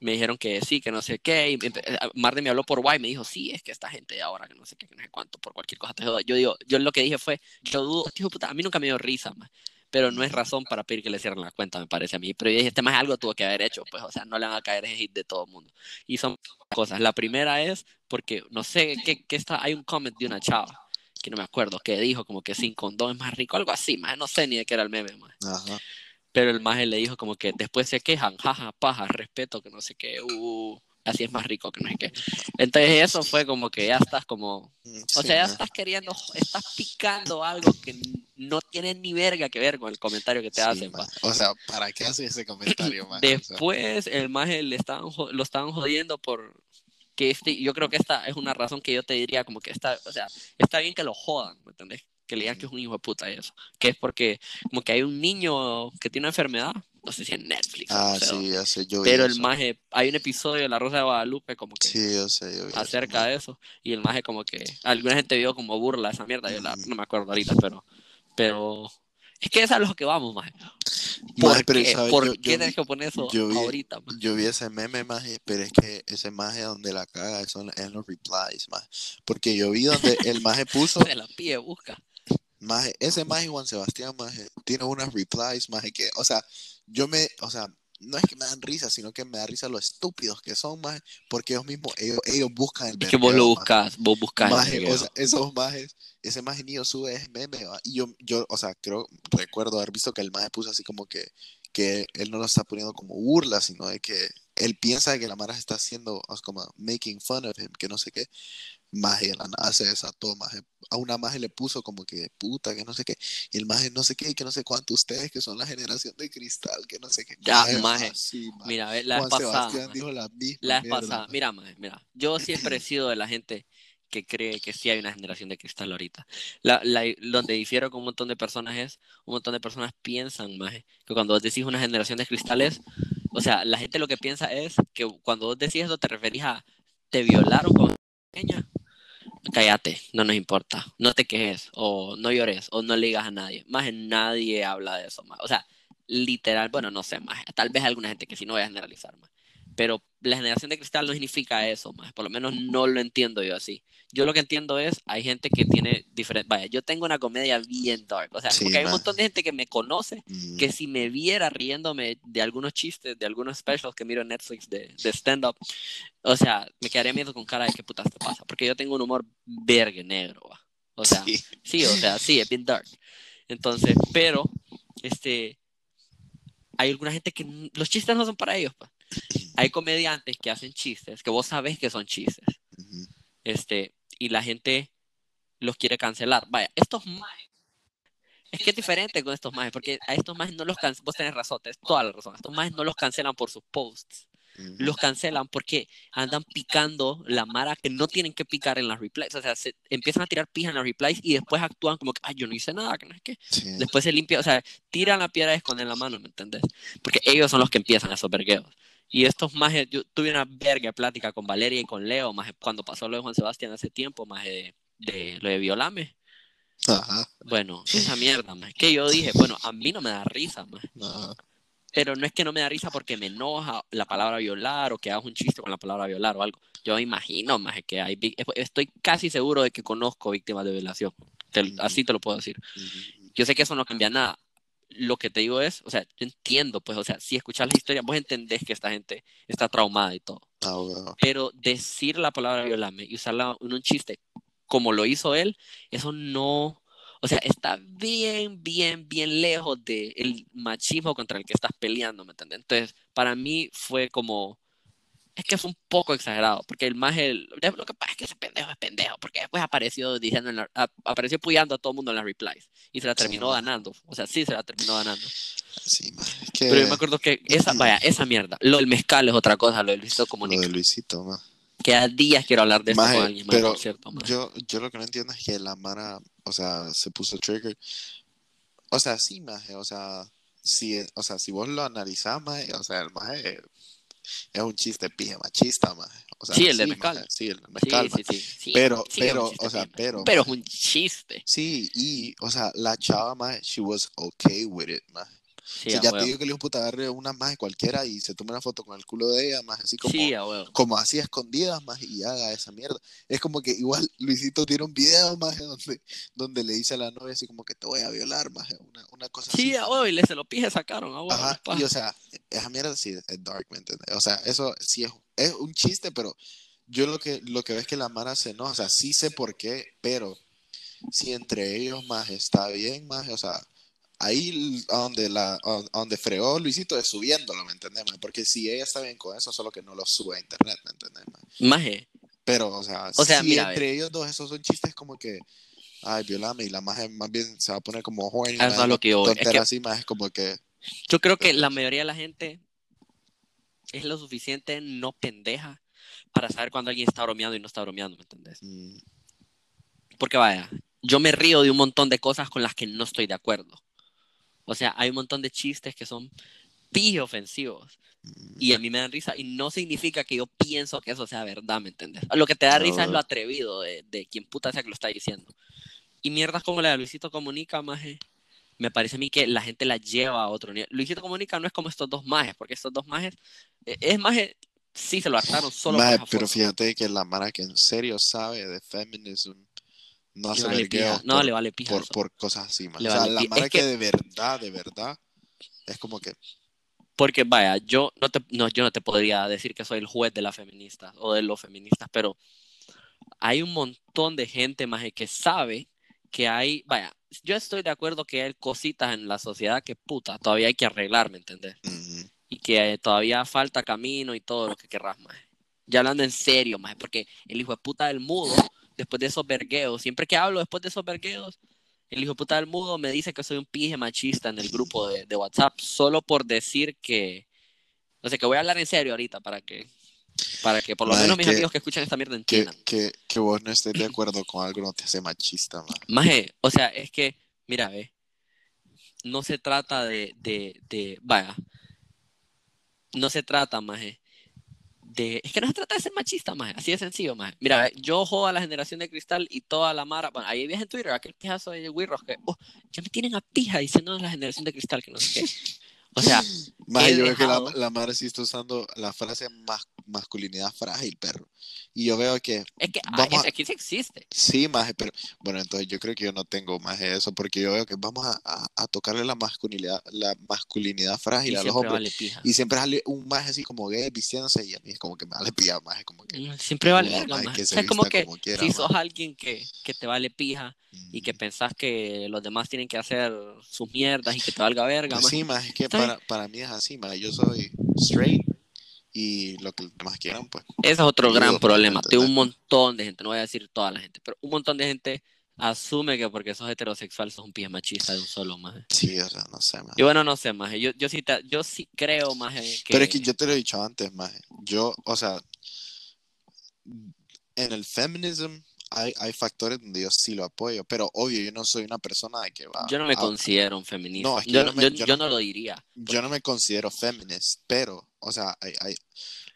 me dijeron que sí, que no sé qué. Y eh, Marde me habló por guay, me dijo, sí, es que esta gente ahora, que no sé qué, que no sé cuánto, por cualquier cosa te joda. Yo digo, yo lo que dije fue, yo dudo, de puta, a mí nunca me dio risa, ma, pero no es razón para pedir que le cierren la cuenta, me parece a mí. Pero yo dije, este más algo tuvo que haber hecho, pues, o sea, no le van a caer ese hit de todo el mundo. Y son cosas. La primera es porque, no sé, qué, qué está, hay un comment de una chava, que no me acuerdo, que dijo como que sin condón es más rico, algo así, más no sé ni de qué era el meme, más. Pero el maje le dijo como que después se quejan, jaja, paja, respeto, que no sé qué, uh, así es más rico, que no sé qué. Entonces eso fue como que ya estás como, Mm, o sí, sea, ya estás queriendo, estás picando algo que no tiene ni verga que ver con el comentario que te Sí, hacen, va. O sea, ¿para qué hace ese comentario, ma? O sea, Después el maje le estaban, lo estaban jodiendo por que este, yo creo que esta es una razón que yo te diría como que está, o sea, está bien que lo jodan, ¿me entendés? Que le digan que es un hijo de puta y eso. Que es porque como que hay un niño que tiene una enfermedad, no sé si en Netflix o ah, sé dónde. sí, ya sé, yo Pero el eso. maje, hay un episodio de La Rosa de Guadalupe como que Sí, yo sé, yo eso, acerca de eso y el maje como que alguna gente vio como burla esa mierda, yo la- no me acuerdo ahorita, pero pero es que es a lo que vamos, maje. Maje, ¿Por pero, qué, ¿sabes? ¿Por Yo- qué yo tienes vi- que poner eso yo vi- ahorita, maje? Yo vi ese meme, maje, pero es que ese maje donde la caga es en, en los replies, maje. Porque yo vi donde el maje puso, Se la pide, busca. Maje, ese maje Juan Sebastián, maje, tiene unas replies, maje, que, o sea, yo me, o sea, no es que me dan risa, sino que me da risa lo estúpidos que son, maje, porque ellos mismos, ellos, ellos buscan el Es que vos lo maje. buscas, vos buscas el Maje, vergueo. o sea, esos majes, ese maje niño sube ese meme, ¿va? y yo, yo, o sea, creo, recuerdo haber visto que el maje puso así como que, que él no lo está poniendo como burla, sino de que él piensa que la Mara está haciendo, como making fun of him, que no sé qué, la nada se desató, maje, a una maje le puso como que puta, que no sé qué, y el maje no sé qué, que no sé cuánto, ustedes que son la generación de cristal, que no sé qué, Ya, Maje. Mira, ver, la vez Juan pasada, Sebastián dijo la misma la vez pasada, mira, maje, mira, yo siempre he sido de la gente que cree que sí hay una generación de cristal ahorita. La, la, donde difiero con un montón de personas es, un montón de personas piensan, maje, que cuando vos decís una generación de cristales, o sea, la gente lo que piensa es que cuando vos decís eso te referís a, te violaron eras pequeña, cállate, no nos importa, no te quejes, o no llores, o no le digas a nadie. Más nadie habla de eso, más. O sea, literal, bueno, no sé, más. Tal vez alguna gente que sí no voy a generalizar, más. Pero la generación de cristal no significa eso, más. Por lo menos no lo entiendo yo así. Yo lo que entiendo es, hay gente que tiene diferente, vaya, yo tengo una comedia bien dark, o sea, Sí, porque hay un montón de gente que me conoce Mm, que si me viera riéndome de algunos chistes, de algunos specials que miro en Netflix de, de stand-up, o sea, me quedaría miedo con cara de qué putas te pasa, porque yo tengo un humor vergue negro, va. O sea, sí. sí. o sea, sí, es bien dark. Entonces, pero, este, hay alguna gente que los chistes no son para ellos, pa. Hay comediantes que hacen chistes, que vos sabés que son chistes, Ujú. este, y la gente los quiere cancelar. Vaya, estos majes, es que es diferente con estos majes, porque a estos majes no los cancelan, vos tenés razón, tenés toda la razón, estos majes no los cancelan por sus posts, Ujú. los cancelan porque andan picando la mara que no tienen que picar en las replies. O sea, se empiezan a tirar pija en las replies y después actúan como que, ay, yo no hice nada, que no es que. Sí. Después se limpia, o sea, tiran la piedra y esconden la mano, ¿me entendés? Porque ellos son los que empiezan esos vergueos. Y estos más, yo tuve una verga plática con Valeria y con Leo, más cuando pasó lo de Juan Sebastián hace tiempo, más de, de lo de Violame. Ajá. Bueno, esa mierda, más que yo dije, bueno, a mí no me da risa, más. Ajá. Pero no es que no me da risa porque me enoja la palabra violar o que hagas un chiste con la palabra violar o algo. Yo imagino más que hay. Estoy casi seguro de que conozco víctimas de violación. Te- Ujú. así te lo puedo decir. Ujú. Yo sé que eso no cambia nada. Lo que te digo es, o sea, yo entiendo, pues, o sea, si escuchas la historia, vos entendés que esta gente está traumada y todo. Pero decir la palabra violame y usarla en un chiste como lo hizo él, eso no. O sea, está bien, bien, bien lejos del machismo contra el que estás peleando, ¿me entiendes? Entonces, para mí fue como. Es que fue un poco exagerado, porque el más el. Lo que pasa es que ese pendejo es pendejo, porque después apareció diciendo en la- a- apareció puyando a todo el mundo en las replies y se la Sí, terminó ma. ganando. O sea, sí se la terminó ganando. Sí, ma. Es que Pero yo me acuerdo que esa, vaya, esa mierda. Lo del mezcal es otra cosa, lo del Luisito lo Comunica. de Luisito, ma. Que a días quiero hablar de Maje, con alguien más, pero por cierto. maje. Yo, yo lo que no entiendo es que la Mara, o sea, se puso trigger. O sea, sí, maje, o sea, si, o sea, si vos lo analizás, maje, o sea, el maje es un chiste pije machista, maje. O sea, Sí, el de mezcal. sí, el de Sí, mezcal, sí, sí, sí. Pero, Sí, pero, o sea, pero, Pero es un chiste. Sí, y, o sea, la chava, maje, she was okay with it, maje. Sí, a ya huevo. te digo que el hijo de puta agarre una maje cualquiera y se tome una foto con el culo de ella, maje, así como, Sí, como así escondidas más y haga esa mierda. Es como que igual Luisito tiene un video más donde, donde le dice a la novia así como que te voy a violar más una, una cosa Sí, así. huevo. Y le se lo pije sacaron, a huevo. Ajá, y o sea, esa mierda sí es dark, ¿me entiendes? O sea, eso sí es, es un chiste, pero yo lo que, lo que veo es que la Mara se enoja, o sea, sí sé por qué, pero si entre ellos más está bien, más, o sea, ahí donde, la, donde fregó Luisito es subiéndolo, ¿me entiendes? maje? Porque si ella está bien con eso, solo que no lo sube a internet, ¿me entiendes? maje? Maje, Pero, o sea, O sea, si mira, entre ellos dos esos son chistes como que, ay, violame, y la maje más bien se va a poner como horny, Eso maje, es lo que yo. Es que- así, es como que, yo creo que la mayoría de la gente es lo suficiente no pendeja para saber cuando alguien está bromeando y no está bromeando, ¿me entendés? mm, Porque vaya, yo me río de un montón de cosas con las que no estoy de acuerdo. O sea, hay un montón de chistes que son pije ofensivos y a mí me dan risa y no significa que yo pienso que eso sea verdad, ¿me entiendes? Lo que te da risa es lo atrevido de, de quien puta sea que lo está diciendo. Y mierdas como la de Luisito Comunica, maje, me parece a mí que la gente la lleva a otro nivel. Luisito Comunica no es como estos dos majes, porque estos dos majes, eh, es maje, sí se lo hartaron solo maje, por pero fíjate que la Mara que en serio sabe de feminism no Le hace vale pija. No, por, le vale pija por, eso. por cosas así, maje. Le O sea, vale la Mara es que... que- de verdad, de verdad, es como que, Porque vaya, yo no te, no, yo no te podría decir que soy el juez de las feministas o de los feministas, pero hay un montón de gente más que sabe que hay, vaya, yo estoy de acuerdo que hay cositas en la sociedad que puta, todavía hay que arreglar, ¿me entendés? mm, Y que eh, todavía falta camino y todo lo que querrás, más. Ya hablando en serio, más, porque el hijo de puta del mudo, después de esos vergueos, siempre que hablo después de esos vergueos, el hijo puta del mudo me dice que soy un pije machista en el grupo de, de WhatsApp, solo por decir que, no sé, que voy a hablar en serio ahorita para que, para que por lo menos mis que- amigos que escuchan esta mierda que, entiendan. que, que vos no estés de acuerdo con algo no te hace machista, maje. Maje, o sea, es que, mira, ve, no se trata de, de, de, vaya, no se trata, maje, de, es que no se trata de ser machista, maje, así de sencillo, maje. Mira, yo jodo a la generación de cristal y toda la mara, bueno, ahí ves en Twitter aquel pijazo de Wirros que, oh, ya me tienen a pija diciendo la generación de cristal que no sé qué. O sea, he yo veo que la, dejado- la madre sí está usando la frase mas- masculinidad frágil, perro. Y yo veo que es que Vamos ay, a- es- aquí sí existe. sí, maje, pero bueno, entonces yo creo que yo no tengo más de eso, porque yo veo que vamos a, a- a tocarle la masculinidad, la masculinidad frágil Y a los hombres. vale pija. Y siempre sale un maje así como gay vistiéndose y a mí es como que me vale pija, maje, como que Mm, Siempre vale maje, maje. que O se sea, es como que como quiera, si sos alguien que, que te vale pija y que mm, pensás que los demás tienen que hacer sus mierdas y que te valga verga, pues maje. sí, maje, es que para, para mí es así, maje, yo soy straight y lo que los demás quieran, pues. Ese es otro gran problema. ¿me De un montón de gente, no voy a decir toda la gente, pero un montón de gente asume que porque sos heterosexual sos un pie machista de un solo más. Sí, o sea, no sé, más. Y bueno, no sé, más. Yo, yo, sí, yo sí creo más que... Pero es que yo te lo he dicho antes, más. Yo, o sea, en el feminism hay, hay factores donde yo sí lo apoyo, pero obvio, yo no soy una persona de que va. Yo no me a- considero un feminista. No, es que yo, yo no, me- yo- yo yo no- no lo diría. yo no me considero feminist, pero, o sea, hay, hay,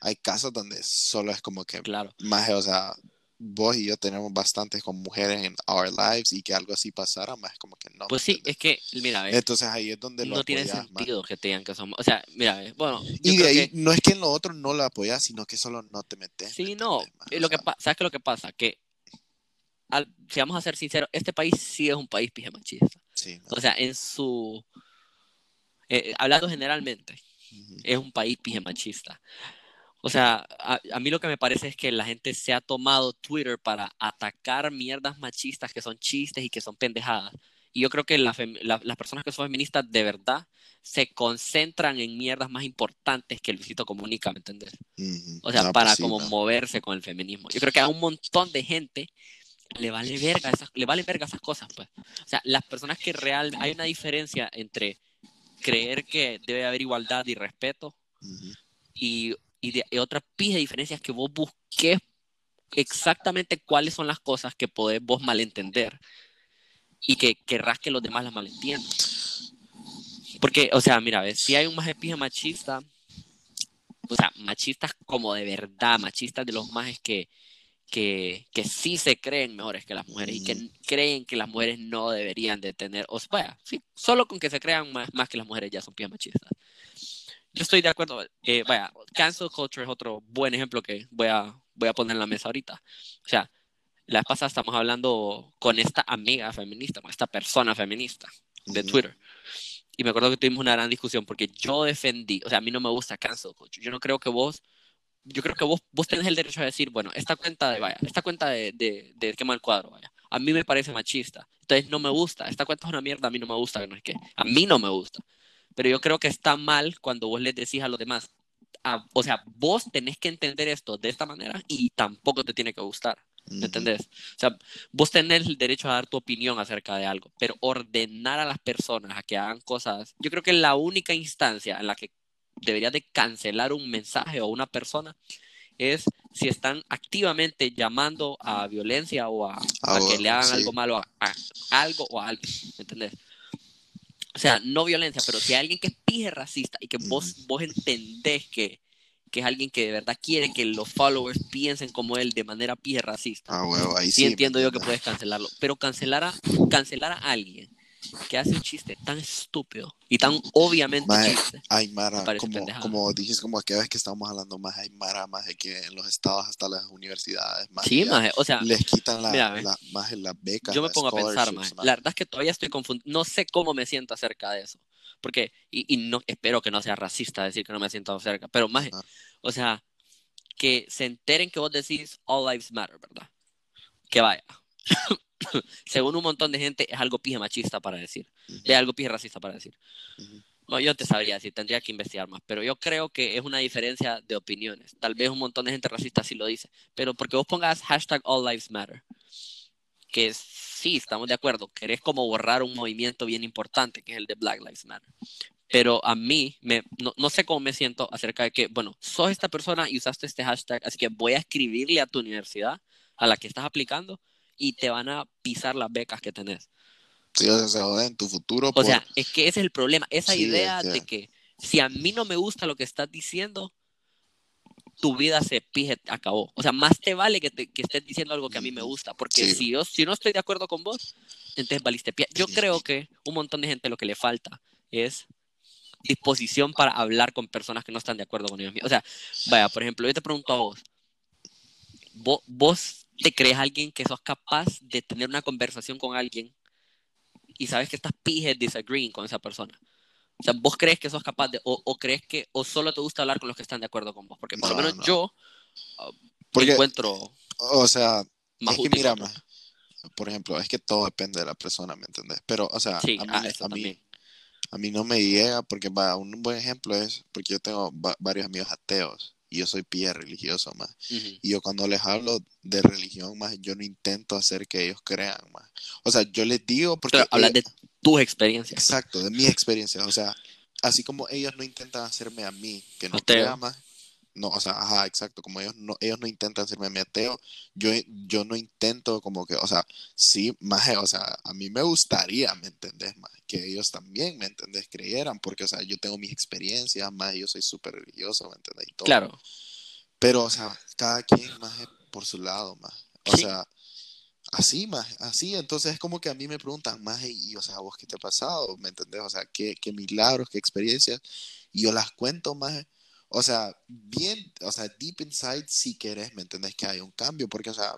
hay casos donde solo es como que Claro. más, o sea, vos y yo tenemos bastantes con mujeres en our lives y que algo así pasara, más como que no. Pues ¿me sí, entiendes? es que, mira, ve, Entonces ahí es donde lo no tiene más. sentido que te digan que somos... O sea, mira, ve, bueno, yo Y de creo ahí, que- no es que en lo otro no lo apoyas, sino que solo no te metes. Sí, ¿me no. Lo que sea, ¿Sabes qué lo que pasa? Que, al- si vamos a ser sinceros, este país sí es un país pije machista. sí, no. O sea, en su... eh, hablando generalmente. Es un país pije machista. O sea, a, a mí lo que me parece es que la gente se ha tomado Twitter para atacar mierdas machistas que son chistes y que son pendejadas. Y yo creo que la las personas que son feministas de verdad se concentran en mierdas más importantes que Luisito Comunica, ¿me entendés? Ujú. O sea, No, para pues sí, como no. moverse con el feminismo. Yo creo que a un montón de gente le vale verga esas, le vale verga esas cosas, pues. O sea, las personas que real, hay una diferencia entre creer que debe haber igualdad y respeto y, y, de- y otra pija de diferencia es que vos busques exactamente cuáles son las cosas que podés vos malentender y que querrás que los demás las malentiendan. Porque, o sea, mira, ¿ves? si hay un más pija machista, o sea, machistas como de verdad, machistas de los majes que, que, que sí se creen mejores que las mujeres y que creen que las mujeres no deberían de tener, o sea, vaya, sí, solo con que se crean más, más que las mujeres ya son pijas machistas. Yo estoy de acuerdo, eh, vaya, cancel culture es otro buen ejemplo que voy a, voy a poner en la mesa ahorita. O sea, la pasada estamos hablando con esta amiga feminista, con esta persona feminista de. Twitter. Y me acuerdo que tuvimos una gran discusión porque yo defendí, o sea, a mí no me gusta cancel culture. Yo no creo que vos, yo creo que vos, vos tenés el derecho a decir, bueno, esta cuenta de, vaya, esta cuenta de, de, de quema el cuadro, vaya, a mí me parece machista. Entonces no me gusta, esta cuenta es una mierda, a mí no me gusta, no es que, a mí no me gusta. Pero yo creo que está mal cuando vos les decís a los demás, a- o sea, vos tenés que entender esto de esta manera y tampoco te tiene que gustar. ¿Me entendés? O sea, vos tenés el derecho a dar tu opinión acerca de algo, pero ordenar a las personas a que hagan cosas, yo creo que la única instancia en la que deberías de cancelar un mensaje o una persona es si están activamente llamando a violencia o a, a Ah, que bueno, le hagan sí. algo malo a, a algo o a alguien, ¿me entendés? O sea, no violencia, pero si hay alguien que es pije racista y que vos, vos entendés que, que es alguien que de verdad quiere que los followers piensen como él de manera pije racista, Ah, huevo, ahí sí sí. entiendo ¿me yo que puedes cancelarlo, pero cancelar a, cancelar a alguien que hace un chiste tan estúpido y tan obviamente Mae, chiste. Hay Mara, Me parece como, como dijiste, como aquella vez que estábamos hablando más, hay Mara más de que en los estados hasta las universidades más Sí, maje, o sea, les quitan la, mira, la- más las becas. yo me pongo a pensar, maje. La verdad es que todavía estoy confundido, no sé cómo me siento acerca de eso, porque, y, y no, espero que no sea racista decir que no me siento cerca, pero más, o sea, que se enteren que vos decís All Lives Matter, ¿verdad? Que vaya. Según un montón de gente, es algo pije machista para decir. Es algo pije racista para decir. No, yo te sabría decir, tendría que investigar más, pero yo creo que es una diferencia de opiniones. Tal vez un montón de gente racista sí lo dice, pero porque vos pongas hashtag All Lives Matter, que sí, estamos de acuerdo, querés como borrar un movimiento bien importante, que es el de Black Lives Matter. Pero a mí, no, no sé cómo me siento acerca de que, bueno, sos esta persona y usaste este hashtag, así que voy a escribirle a tu universidad a la que estás aplicando y te van a pisar las becas que tenés. Sí, o sea, se joden tu futuro. O por- sea, es que ese es el problema, esa Sí, idea de que si a mí no me gusta lo que estás diciendo, tu vida se pije, acabó. O sea, más te vale que, te- que estés diciendo algo que a mí me gusta, porque Sí. si yo si no estoy de acuerdo con vos, entonces valiste pie. Yo creo que un montón de gente lo que le falta es disposición para hablar con personas que no están de acuerdo con ellos mismos. O sea, vaya, por ejemplo, yo te pregunto a vos, ¿vos, vos te crees alguien que sos capaz de tener una conversación con alguien y sabes que estás pijes disagreeing con esa persona? O sea, ¿vos crees que sos capaz de, o, o crees que, o solo te gusta hablar con los que están de acuerdo con vos? Porque por lo No, menos no. yo Porque, encuentro o sea, más es que mira, maje, por ejemplo, es que todo depende de la persona, ¿me entendés? Pero, o sea, Sí, a mí, ah, a mí, a mí no me llega porque, va, un buen ejemplo es porque yo tengo va- varios amigos ateos. Y yo soy pie religioso, más. Y yo cuando les hablo de religión, más, yo no intento hacer que ellos crean, más. O sea, yo les digo porque... Pero hablas de tus experiencias. Exacto, de mi experiencia. O sea, así como ellos no intentan hacerme a mí que no crea más. No, o sea, ajá, exacto. Como ellos no, ellos no intentan mí ateo, yo, yo no intento como que, o sea, sí, más, o sea, a mí me gustaría, ¿me entendés? Más que ellos también, ¿me entendés? Creyeran, porque, o sea, yo tengo mis experiencias, más, yo soy súper religioso, ¿me entendés? Y todo. Claro. Pero, o sea, cada quien más por su lado, más. O Sí. sea, así, más, así. Entonces es como que a mí me preguntan más, y, o sea, vos qué te ha pasado, ¿me entendés? O sea, qué, qué milagros, qué experiencias. Y yo las cuento más, o sea, bien, o sea, deep inside si querés, ¿me entendés? Que hay un cambio, porque, o sea,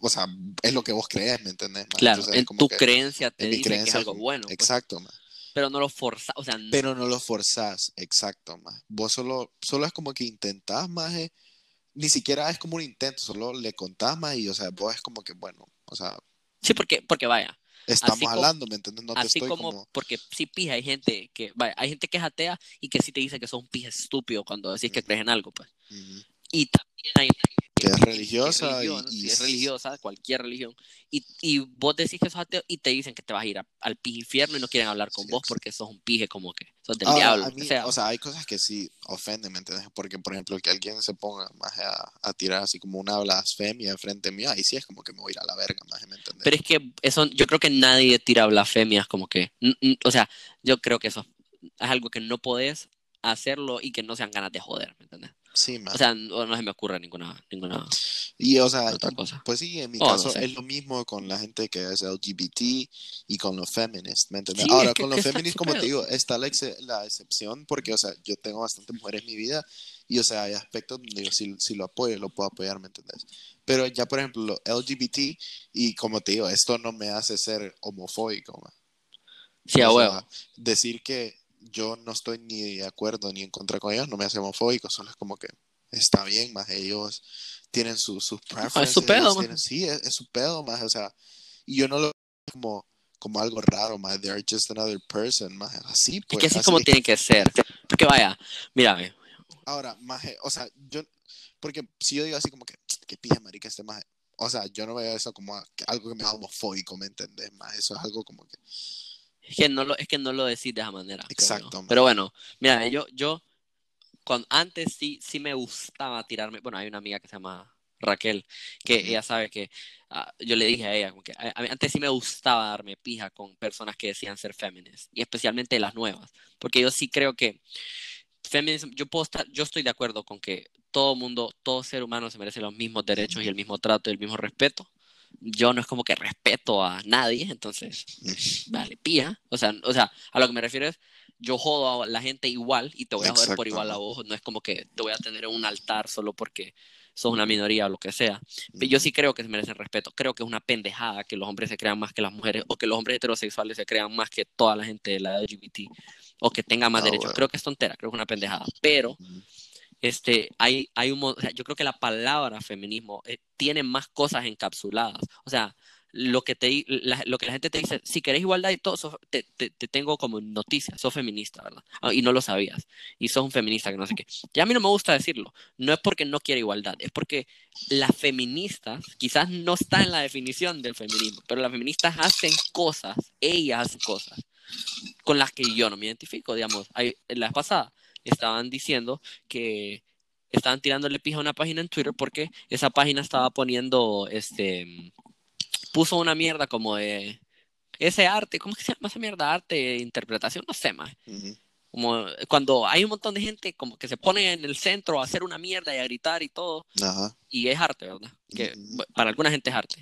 o sea, es lo que vos crees, ¿me entendés? más? Claro, Entonces, es en como tu que creencia te dice que es creencia, algo bueno. pues, Exacto, más. pero no lo forza, o sea, n- Pero no lo forzás, exacto, más. Vos solo, solo es como que intentás más, eh, ni siquiera es como un intento, solo le contás más y, o sea, vos es como que, bueno, o sea, sí, porque, porque vaya, estamos Así como- hablando, ¿me entiendes? No te así estoy como, como... porque sí pija, hay gente que, vaya, hay gente que es atea y que sí te dice que sos un pija estúpido cuando decís que crees en algo, pues. Ujú. Y también hay Que es religiosa y- religión, y sí, es religiosa, cualquier religión, y, y vos decís que sos ateo y te dicen que te vas a ir a- al infierno y no quieren hablar con Sí, vos porque sos un pije como que sos del Ahora, diablo, mí, sea. o sea, hay cosas que sí ofenden, ¿me entiendes? Porque, por ejemplo, que alguien se ponga más a, a tirar así como una blasfemia enfrente mío, ahí sí es como que me voy a ir a la verga, más, ¿me entiendes? Pero es que eso, yo creo que nadie tira blasfemias como que, o sea, yo creo que eso es algo que no podés hacerlo y que no sean ganas de joder, ¿me? Sí, más. O sea, no, no se me ocurre ninguna, ninguna Y, o sea, otra cosa. pues sí, en mi Oh, no caso sé. es lo mismo con la gente que es LGBT y con los feminists, ¿me entiendes? Sí, Ahora, es que- con los feminists, como te pedo. digo, está la, ex- la excepción porque, o sea, yo tengo bastante mujeres en mi vida y, o sea, hay aspectos donde yo sí, sí lo apoyo, lo puedo apoyar, ¿me entiendes? Pero ya, por ejemplo, lo LGBT y, como te digo, esto no me hace ser homofóbico, ma. Sí, a O sea, huevo. decir que yo no estoy ni de acuerdo ni en contra con ellos no me hace homofóbico, solo es como que está bien, más ellos tienen su- sus preferences. es su pedo, tienen- sí, es, es su pedo, más, o sea, y yo no lo veo como, como algo raro, más, they're just another person, más, así Es pues. que así es así como tiene que ser. Porque vaya, mira, Ahora, maje, o sea, yo, porque si yo digo así como que, que pija, marica, este maje, o sea, yo no veo eso como algo que me da homofóbico, ¿me entendés? Más, eso es algo como que, es que no lo, es que no lo decís de esa manera. creo Exacto. Pero bueno, mira, yo, yo, cuando, antes sí, sí me gustaba tirarme, bueno, hay una amiga que se llama Raquel, que ella sabe que ah, yo le dije a ella, como que a- a mí antes sí me gustaba darme pija con personas que decían ser feminists, y especialmente las nuevas, porque yo sí creo que feminism, yo puedo estar, yo estoy de acuerdo con que todo mundo, todo ser humano se merece los mismos derechos y el mismo trato y el mismo respeto. Yo no es como que respeto a nadie, entonces, vale, pija. O sea, o sea, a lo que me refiero es, yo jodo a la gente igual y te voy a joder por igual a vos. No es como que te voy a tener en un altar solo porque sos una minoría o lo que sea. Pero yo sí creo que se merecen respeto. Creo que es una pendejada que los hombres se crean más que las mujeres o que los hombres heterosexuales se crean más que toda la gente de la LGBT o que tengan más Ah, derechos. bueno. Creo que es tontera, creo que es una pendejada. Pero. Este, hay, hay un, o yo creo que la palabra feminismo eh, tiene más cosas encapsuladas. O sea, lo que, te, la, lo que la gente te dice, si querés igualdad y todo, te, te, te tengo como noticia, sos feminista, ¿verdad? Ah, y no lo sabías. Y sos un feminista que no sé qué. Y a mí no me gusta decirlo. No es porque no quiera igualdad, es porque las feministas, quizás no está en la definición del feminismo, pero las feministas hacen cosas, ellas hacen cosas con las que yo no me identifico, digamos. La vez pasada estaban diciendo que estaban tirándole pija a una página en Twitter porque esa página estaba poniendo, este, puso una mierda como de ese arte, ¿cómo es que se llama esa mierda? Arte, interpretación, no sé más. Como cuando hay un montón de gente como que se pone en el centro a hacer una mierda y a gritar y todo, y es arte, ¿verdad? Que para alguna gente es arte.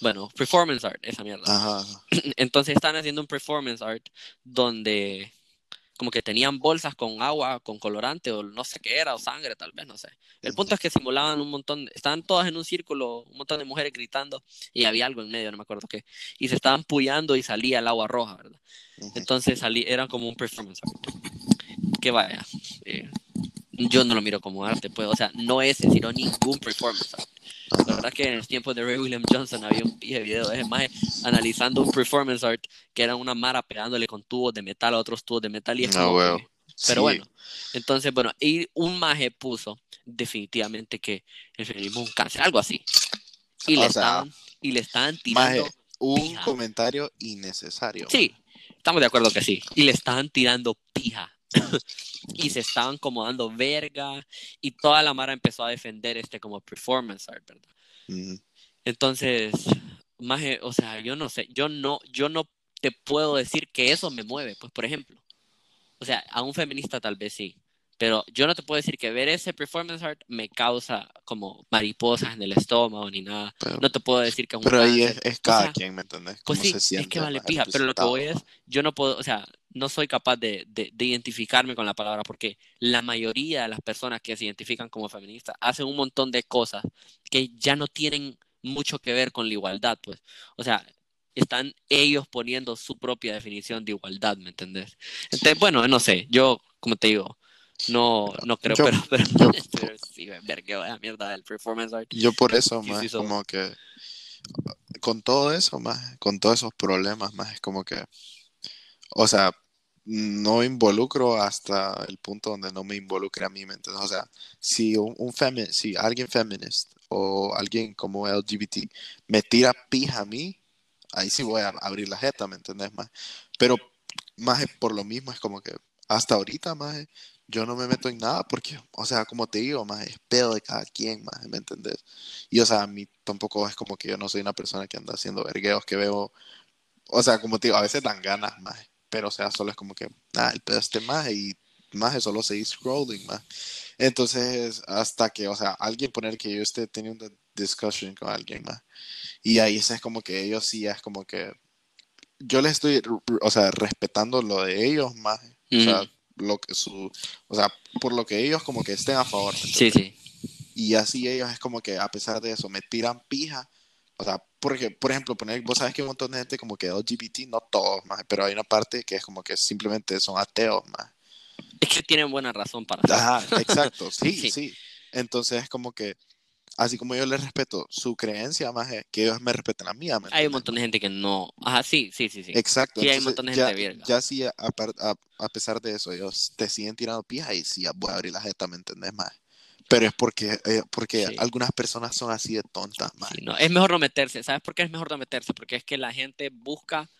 Bueno, performance art, esa mierda. Entonces están haciendo un performance art donde como que tenían bolsas con agua, con colorante o no sé qué era, o sangre tal vez, no sé. El punto es que simulaban un montón, estaban todas en un círculo, un montón de mujeres gritando y había algo en medio, no me acuerdo qué. Y se estaban puyando y salía el agua roja, ¿verdad? Entonces salí, era como un performance. Que vaya, eh, yo no lo miro como arte, pues, o sea, no ese, sino ningún performance art. La verdad que en el tiempo de Ray William Johnson había un pije video de maje analizando un performance art que era una mara pegándole con tubos de metal a otros tubos de metal y es Ah, como huevo. que Pero Sí. bueno, entonces, bueno, y un maje puso definitivamente que el feminismo es un cáncer, algo así. Y le, sea, estaban, y le estaban tirando. Maje, un pija. comentario innecesario. Sí, estamos de acuerdo que sí. Y le estaban tirando pija. Y se estaban como dando verga. Y toda la mara empezó a defender este como performance art, ¿verdad? Mm, Entonces, maje, o sea, yo no sé, yo no, yo no te puedo decir que eso me mueve, pues por ejemplo. O sea, a un feminista tal vez sí, pero yo no te puedo decir que ver ese performance art me causa como mariposas en el estómago ni nada. pero No te puedo decir que es un pero ahí es, es O cada sea, quien, ¿me entendés? Pues Cómo sí, se es que vale más pija, pero lo que voy es, yo no puedo, o sea, no soy capaz de, de, de identificarme con la palabra porque la mayoría de las personas que se identifican como feministas hacen un montón de cosas que ya no tienen mucho que ver con la igualdad, pues. O sea, están ellos poniendo su propia definición de igualdad, ¿me entendés? Entonces, bueno, no sé, yo, como te digo, no, no creo, Yo- pero, pero, yo- pero sí, ver qué vaya mierda del performance art. Yo por eso, más so- como que con todo eso, más con todos esos problemas, más es como que, o sea, no involucro hasta el punto donde no me involucre a mí, ¿me entiendes? O sea, si un, un femi- si alguien feminist o alguien como LGBT me tira pija a mí, ahí sí voy a abrir la jeta, ¿me entendés? Más, pero más por lo mismo es como que hasta ahorita, más yo no me meto en nada porque, o sea, como te digo, más es pedo de cada quien, más, ¿me entendés? Y, o sea, a mí tampoco es como que yo no soy una persona que anda haciendo vergueos que veo, o sea, como te digo, a veces dan ganas, más, pero, o sea, solo es como que, nada, el pedo este más y más es solo seguir scrolling, más. Entonces, hasta que, o sea, alguien poner que yo esté teniendo una discussion con alguien, más. Y ahí es como que ellos sí es como que yo les estoy, o sea, respetando lo de ellos más, o sea, Ujú. lo que su, o sea, por lo que ellos como que estén a favor. ¿me Sí, sí. Y así ellos es como que a pesar de eso me tiran pija. O sea, porque, por ejemplo, poner, vos sabes que hay un montón de gente como que LGBT, no todos más, pero hay una parte que es como que simplemente son ateos más. Es que tienen buena razón para. Ajá, exacto, sí, Sí. sí, Entonces es como que, así como yo les respeto su creencia más, es que ellos me respeten la mía. ¿me Hay un montón de gente que no. Ajá, sí, sí, sí, sí. Exacto. Sí, hay un montón de ya, gente virga. ya sí, a, a- a pesar de eso, ellos te siguen tirando pija y sí, voy a abrir la jeta, ¿me entendés más? Pero es porque, eh, porque Sí. algunas personas son así de tontas. Sí, no, es mejor no meterse. ¿Sabes por qué es mejor no meterse? Porque es que la gente busca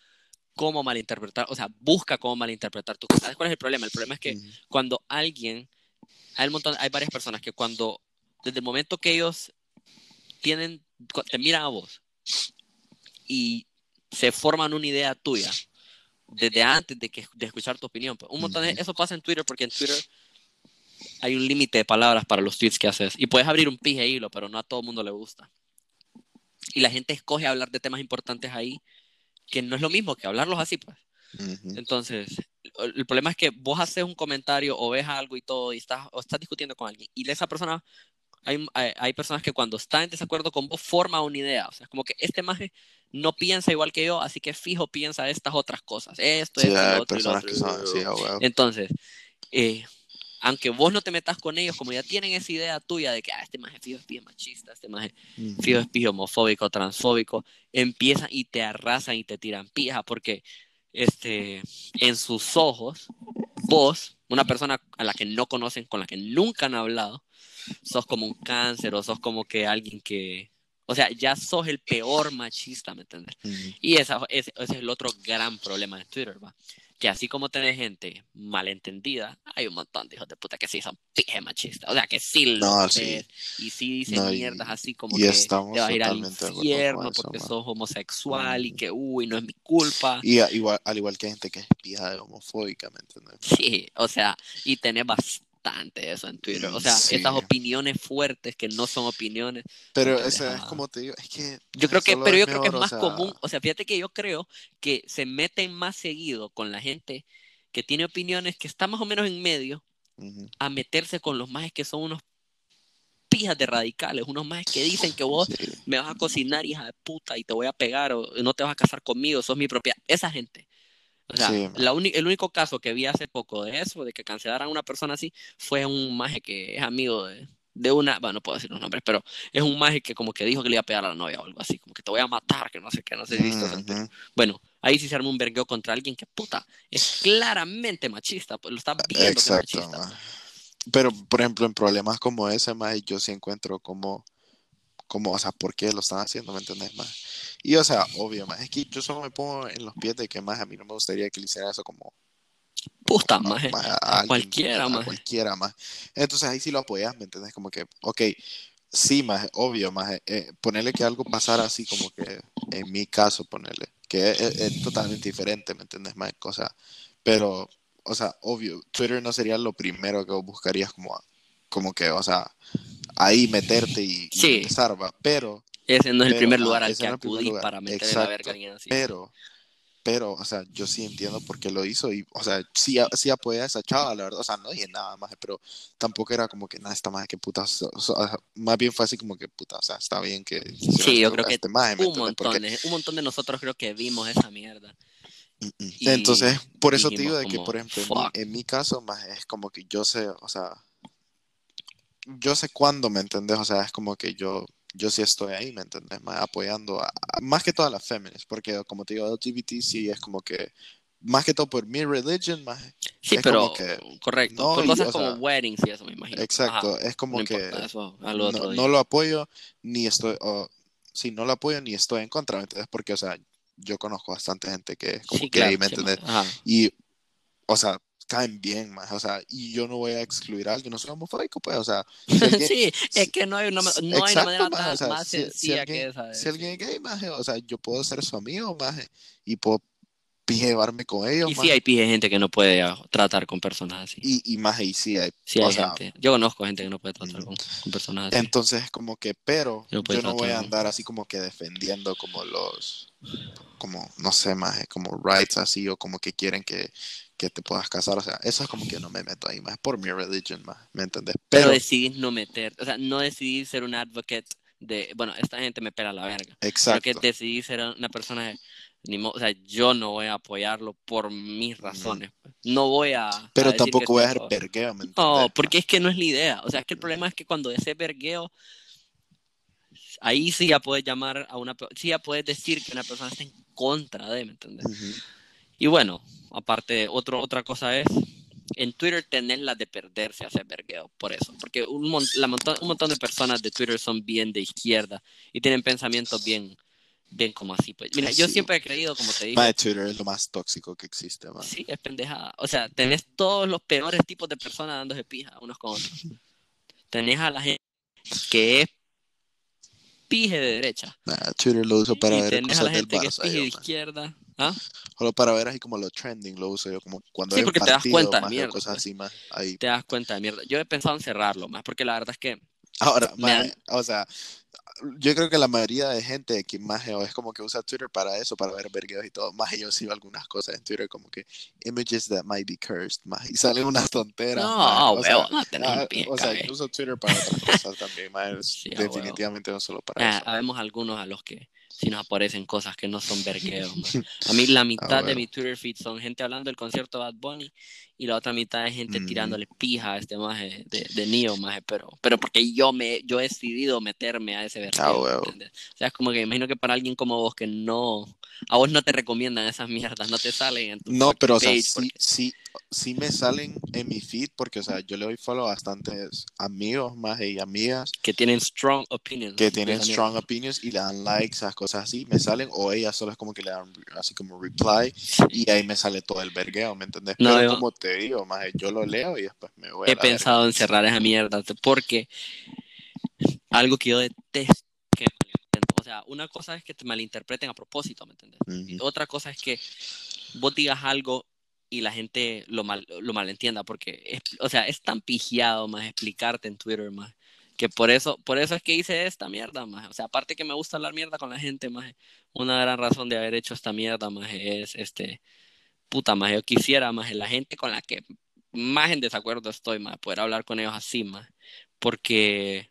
cómo malinterpretar, o sea, busca cómo malinterpretar tu ¿Sabes cuál es el problema? El problema es que Ujú. cuando alguien, hay un montón, hay varias personas que cuando, desde el momento que ellos tienen, te miran a vos y se forman una idea tuya desde antes de, que, de escuchar tu opinión. pues, un montón de, eso pasa en Twitter porque en Twitter hay un límite de palabras para los tweets que haces y puedes abrir un pije hilo, pero no a todo el mundo le gusta. Y la gente escoge hablar de temas importantes ahí que no es lo mismo que hablarlos así, pues. Entonces, el problema es que vos haces un comentario o ves algo y todo y estás, o estás discutiendo con alguien y esa persona, hay, hay, hay personas que cuando están en desacuerdo con vos forma una idea, o sea, es como que este maje no piensa igual que yo, así que fijo piensa estas otras cosas, esto, Sí, esto, hay otro, personas otro, que son lo así, otro. a huevo. Entonces, eh, aunque vos no te metas con ellos, como ya tienen esa idea tuya de que ah, este maje fijo es bien machista, este maje fijo es pijo homofóbico, transfóbico, empiezan y te arrasan y te tiran pija porque este, en sus ojos, vos, una persona a la que no conocen, con la que nunca han hablado, sos como un cáncer o sos como que alguien que, o sea, ya sos el peor machista, ¿me entiendes? Ujú. Y esa, ese, ese es el otro gran problema de Twitter, ¿va? Que así como tenés gente malentendida, hay un montón de hijos de puta que sí son pije machistas. O sea, que sí No, sí. y sí dicen No, y- mierdas así como que estamos te vas a ir al infierno eso, porque man. sos homosexual y Ujú. que, uy, no es mi culpa. Y a- igual, al igual que hay gente que es pija de homofóbica, ¿me entiendes? Sí, o sea, y tenés bastante eso en Twitter. O sea, Sí. estas opiniones fuertes que no son opiniones. Pero eso es como te digo, es que Yo creo que, pero yo creo que es o más sea, común, o sea, fíjate que yo creo que se meten más seguido con la gente que tiene opiniones que está más o menos en medio a meterse con los majes que son unos pijas de radicales, unos majes que dicen que vos Sí. me vas a cocinar, hija de puta, y te voy a pegar, o no te vas a casar conmigo, sos mi propia. Esa gente. O sea, Sí, la el único caso que vi hace poco de eso, de que cancelaran a una persona así, fue un maje que es amigo de, de una, bueno, no puedo decir los nombres, pero es un maje que como que dijo que le iba a pegar a la novia o algo así, como que te voy a matar, que no sé qué, no sé si. Ujú. Bueno, ahí sí se armó un vergueo contra alguien que puta, es claramente machista, pues lo está viendo que es Exacto, machista. ma. Pero, por ejemplo, en problemas como ese, más yo sí encuentro como, como, o sea, ¿por qué lo están haciendo? ¿Me entendés, más? Y, o sea, obvio, más es que yo solo me pongo en los pies de que más a mí no me gustaría que le hiciera eso como Puta, a, maje, ma- a a alguien, cualquiera, maje. cualquiera más. Entonces ahí sí lo apoyas, ¿me entendés? Como que, ok, sí, más obvio, más ponerle que algo pasara así como que, en mi caso, ponerle, que es, es totalmente diferente, ¿me entendés? Más cosa, pero, o sea, obvio, Twitter no sería lo primero que buscarías como, como que, o sea, ahí meterte y, y Sí. empezar, va, pero, Ese no es el pero, primer ah, lugar al que el primer lugar. para meterle la Exacto. verga a alguien así. pero, pero, o sea, yo sí entiendo por qué lo hizo y, o sea, sí, sí apoyé a esa chava, la verdad, o sea, no dije nada más, pero tampoco era como que nada, esta más que puta, o sea, más bien fue así como que puta, o sea, está bien que Sí, yo creo a que este maje, ¿me un montón, Porque, de- un montón de nosotros creo que vimos esa mierda. Y entonces, por eso te digo de que, por ejemplo, en mi, en mi caso, más es como que yo sé, o sea, yo sé cuándo, ¿me entendés? O sea, es como que yo, yo sí estoy ahí, ¿me entendés? Más apoyando a, a- más que todas las féminas, porque como te digo, LGBT sí es como que, más que todo por mi religion, más Sí, es pero como que, correcto. no, Por cosas como sea, weddings y eso, me imagino. exacto, Ajá, es como no que eso al no, otro no lo apoyo, ni estoy, o, sí, no lo apoyo ni estoy en contra, ¿me entiendes? Porque, o sea, yo conozco bastante gente que es como Sí, gay, claro, ¿me entendés? maje, Ajá. Y, o sea, caen bien, más, o sea, y yo no voy a excluir a alguien, no soy homofóbico, pues, o sea, si alguien, Sí, es si- que no hay una, si- no hay una exacto, manera más, o sea, más si, si sencilla que alguien, esa de si alguien es gay, más, o sea, yo puedo ser su amigo, más, y puedo llevarme con ellos, Y más, sí hay pije gente que no puede ah, tratar con personas así. y, y más, y sí hay, Sí hay sea, gente. Yo conozco gente que no puede tratar con, con personas así. Entonces, como que, pero Que puede yo no voy a andar así como que defendiendo como los, como, no sé, más, como rights así, o como que quieren que, que te puedas casar, o sea, eso es como que no me meto ahí, más por mi religion, más, ¿me entendés? Pero Pero, decidís no meter, o sea, no decidís ser un advocate de, bueno, esta gente me pela la verga. Exacto, decidís ser una persona de, ni mo- o sea, yo no voy a apoyarlo por mis Ujú. razones. pues. No voy a, pero tampoco voy a hacer vergueo, ¿me No, porque es que no es la idea. O sea, es que el problema es que cuando ese vergueo, ahí sí ya puedes llamar a una, sí ya puedes decir que una persona está en contra de, ¿me entiendes? Y bueno, aparte, otro, otra cosa es, en Twitter tener la de perderse hacer vergueo, por eso. Porque un, mon- la montón, un montón de personas de Twitter son bien de izquierda y tienen pensamientos bien, bien como así. Pues. Mira, Ay, yo sí, siempre he creído, como te Mae, Twitter es lo más tóxico que existe, man. sí, es pendejada. O sea, tenés todos los peores tipos de personas dándose pija unos con otros. Tenés a la gente que es pije de derecha. Nah, Twitter lo uso para y ver tenés a cosas la del gente que es Barça, pije yo, de man. izquierda. ¿Ah? Solo para ver así como lo trending lo uso yo, como cuando Sí, hay un porque te das partido, cuenta de más o mierda, cosas pues. así, más. Ahí. Te das cuenta de mierda. Yo he pensado en cerrarlo más, porque la verdad es que Ahora, me mae, dan- o sea, yo creo que la mayoría de gente que más es como que usa Twitter para eso, para ver vergueos y todo. Más yo sigo algunas cosas en Twitter como que images that might be cursed, más. Y salen unas tonteras, No, o sea, no tenés ah, pie, o sea, yo uso Twitter para otras cosas también, es Sí, definitivamente no solo para Ah, eso. habemos algunos a los que si nos aparecen cosas que no son vergueos. man. A mí la mitad de huevo. mi Twitter feed son gente hablando del concierto de Bad Bunny y la otra mitad es gente Ujú. tirándole pija a este maje de, de Neo, maje, pero, pero porque yo me yo he decidido meterme a ese Ah, vergueo, huevo. ¿entiendes? O sea, es como que imagino que para alguien como vos que no a vos no te recomiendan esas mierdas, no te salen en tu No, pero o sea, sí, porque- sí, sí me salen en mi feed porque, o sea, yo le doy follow a bastantes amigos más y amigas que tienen strong opinions. que de tienen esa strong opinions y le dan likes, esas cosas así, me salen, o ellas solo es como que le dan así como reply y ahí me sale todo el vergueo, ¿me entendés? No, Pero yo- como te digo, más yo lo leo y después me voy a he la pensado en cerrar esa mierda porque algo que yo detesto que o sea una cosa es que te malinterpreten a propósito ¿me verga. Ujú. otra cosa es que vos digas algo y la gente lo mal lo malentienda porque es, o sea es tan pigiado más explicarte en Twitter más que por eso por eso es que hice esta mierda más o sea aparte que me gusta hablar mierda con la gente más una gran razón de haber hecho esta mierda más es este puta más yo quisiera más la gente con la que más en desacuerdo estoy más poder hablar con ellos así más porque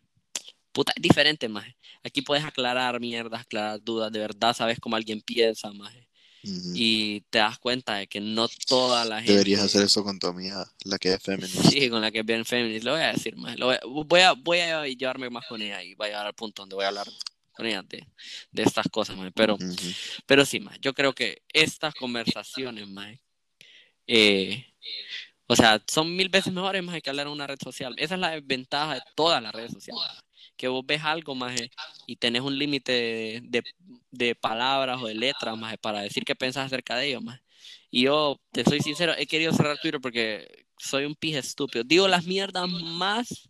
puta es diferente más aquí puedes aclarar mierdas aclarar dudas de verdad sabes cómo alguien piensa más Y te das cuenta de que no toda la gente... Deberías hacer eso con tu amiga, la que es feminista. Sí, con la que es bien feminist, lo voy a decir más. Lo voy, a, voy, a, voy a llevarme más con ella y voy a llegar al punto donde voy a hablar con ella de, de estas cosas, más. Pero, pero sí, más. Yo creo que estas conversaciones, más, eh, o sea, son mil veces mejores más que hablar en una red social. Esa es la ventaja de todas las redes sociales. Que vos ves algo más y tenés un límite de, de, de palabras o de letras más para decir qué pensás acerca de ello más. Y yo, te soy sincero, he querido cerrar Twitter porque soy un pije estúpido. Digo las mierdas más,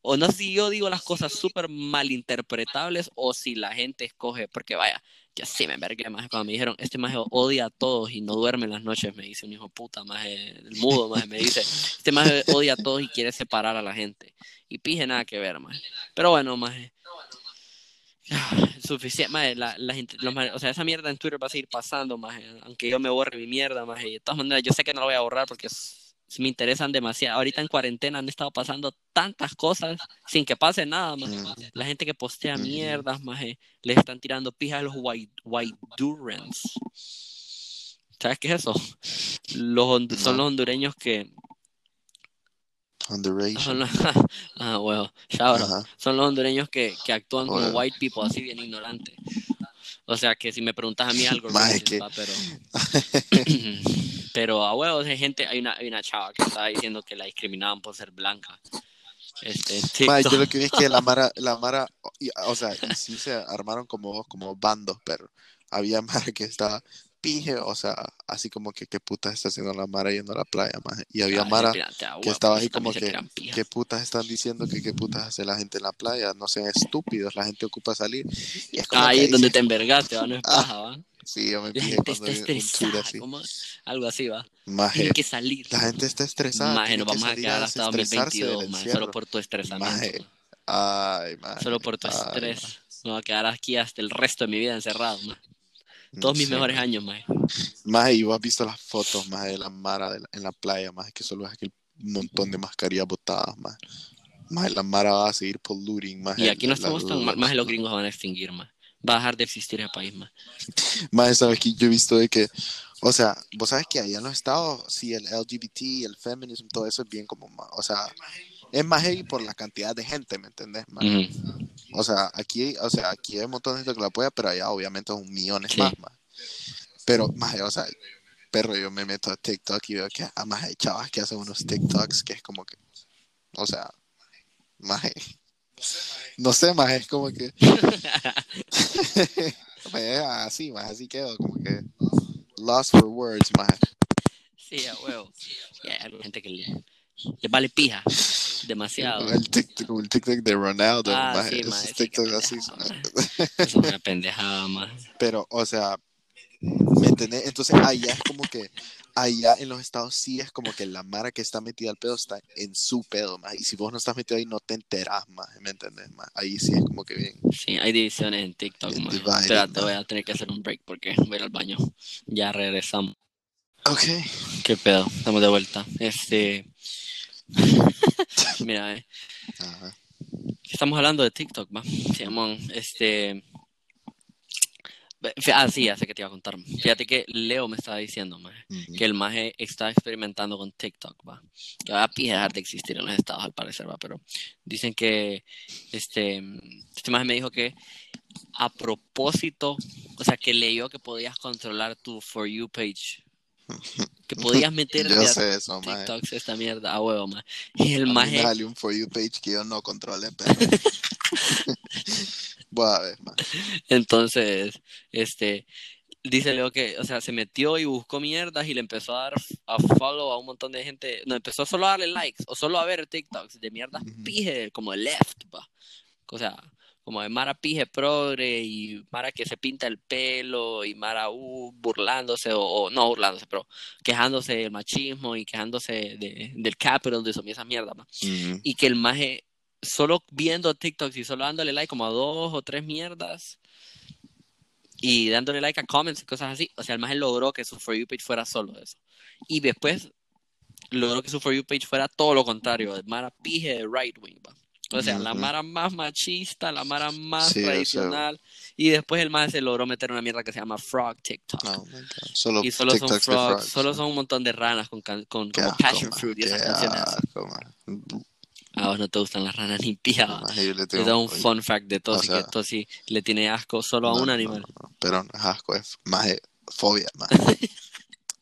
o no sé si yo digo las cosas súper malinterpretables o si la gente escoge, porque vaya, yo sí me envergué más cuando me dijeron, este más odia a todos y no duerme en las noches, me dice un hijo puta, más el mudo, más me dice, este más odia a todos y quiere separar a la gente. Y pije nada que ver, más. Pero bueno, más suficiente, más la, la o sea, esa mierda en Twitter va a seguir pasando, más aunque yo me borre mi mierda, más de todas maneras, yo sé que no la voy a borrar porque me interesan demasiado. Ahorita en cuarentena han estado pasando tantas cosas sin que pase nada, más. La gente que postea Ujú. mierdas, más les están tirando pijas a los white, white durans. ¿Sabes qué es eso? Los son No. los hondureños que son los, ah, bueno, shout. Ajá. Son los hondureños que, que actúan como white people, así bien ignorantes. O sea que si me preguntas a mí algo, racist, que- pero pero a huevos hay gente, hay una, hay una chava que estaba diciendo que la discriminaban por ser blanca. Este, Mae, yo lo que vi es que la Mara, la Mara, y- o sea, y sí se armaron como, como bandos, pero había Mara que estaba pije, o sea, así como que qué putas está haciendo la Mara yendo a la playa, más. Y había Ay, Mara que estaba ahí también como que, qué putas están diciendo que qué putas hace la gente en la playa, no sean estúpidos, la gente ocupa salir. Y es como Ahí es donde dices, te envergaste, ¿va? No es Ah, paja, ¿va? Sí, yo me La gente está estresada, así. Algo así, ¿va? Maje, Tiene que salir. la gente está estresada. Maje, tiene nos vamos a quedar hasta desestresarse del 2022, maje, solo por tu estresamiento. Maje, maje. Ay, maje. Solo por tu estrés. maje. Me voy a quedar aquí hasta el resto de mi vida encerrado, maje. Todos mis mejores maje. años, maje. Maje, y vos has visto las fotos, maje, de la Mara de la- en la playa, maje, que solo es aquel montón de mascarillas botadas, maje. Maje, la Mara va a seguir polluting, maje. Y aquí no estamos tan mal, más de los gringos van a extinguir, maje. Va a dejar de existir el país, maje. Maje, sabes que yo he visto de que, o sea, vos sabes que allá en los estados, sí, el LGBT, el feminismo, todo eso es bien como, ma- o sea, es más heavy por la cantidad de gente, ¿me entendés? Ujú. O sea, aquí, o sea, aquí hay un montón de gente que lo apoya, pero allá obviamente son millones Sí. más, maje. Pero, maje, o sea, perro, yo me meto a TikTok y veo que además hay chavas que hacen unos TikToks que es como que, o sea, maje, no sé, maje, es como que, así, maje, así quedo, como que, lost for words, maje. Sí, a huevo. Sí, hay gente que le, le vale pija. Demasiado. El TikTok, el TikTok de Ronaldo, Ah, sí, esos así, maje. Es una pendejada, maje. Pero, o sea, ¿me entendés? Entonces, allá es como que, allá en los estados sí es como que la mara que está metida al pedo está en su pedo, más. Y si vos no estás metido ahí, no te enterás más, ¿me entendés? Más. Ahí sí es como que bien. Sí, hay divisiones en TikTok, divided, Espérate, maje. voy a tener que hacer un break porque voy a ir al baño. Ya regresamos. Ok. ¿Qué pedo? Estamos de vuelta. Este. Mira, eh. Ajá. Estamos hablando de TikTok, va. Simón, este. Ah, sí, ya sé que te iba a contar. Fíjate que Leo me estaba diciendo, maje, que el maje está experimentando con TikTok, va. Que va a dejar de existir en los estados, al parecer, va. Pero dicen que este, este maje me dijo que a propósito, o sea, que leyó que podías controlar tu For You page. Que podías meterte Yo sé eso, maje. TikToks esta mierda a huevo, maje. Y el A maje. salió un For You page que yo no controlé, pero... Voy a ver, maje. Entonces, este, dice Leo que, o sea, se metió y buscó mierdas y le empezó a dar a follow a un montón de gente. No, empezó solo a darle likes o solo a ver TikToks de mierdas pije, como de left, va. O sea, como de Mara pije progre y Mara que se pinta el pelo y Mara uh, burlándose o, o no burlándose, pero quejándose del machismo y quejándose de, del capitalism y esa mierda, y que el maje solo viendo TikToks y solo dándole like como a dos o tres mierdas y dándole like a comments y cosas así, o sea, el maje logró que su For You page fuera solo eso. Y después logró que su For You page fuera todo lo contrario, de Mara pije de right wing, va. O sea, la mara más machista, la mara más Sí, o sea- tradicional. Y después el más se logró meter una mierda que se llama Frog TikTok. Oh. Solo y solo son TikToks frogs, frogs. solo son un montón de ranas con, con como passion fruit y esas canciones. A vos no te gustan las ranas ni pija. Yo le tengo- da un fun fact de Tosi, o sea- que Tosi le tiene asco solo a No, un no, animal. no, no, pero no es asco, es más de fobia, más.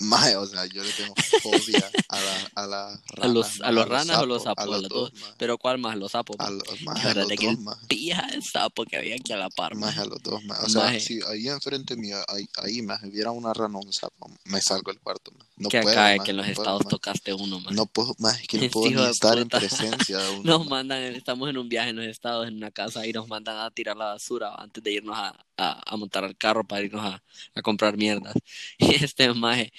Más, o sea, yo le tengo fobia a la, a la A los, a los ranas o los sapos, a los dos. Pero ¿cuál más? Los sapos. A los, más, La a verdad los es que dos, el más. pija el sapo que había aquí a la par. Más a los dos, más. O sea, Maje. si ahí enfrente mío, ahí, ahí más, hubiera una rana o un sapo, me salgo del cuarto, más. No que puedo, acá más, que en los no estados más. tocaste uno, man. No puedo, más, es que no puedo ni estar en presencia de uno. Nos ma. mandan, estamos en un viaje en los estados, en una casa, y nos mandan a tirar la basura antes de irnos a, a, a montar al carro para irnos a, a comprar mierdas. Y este maje,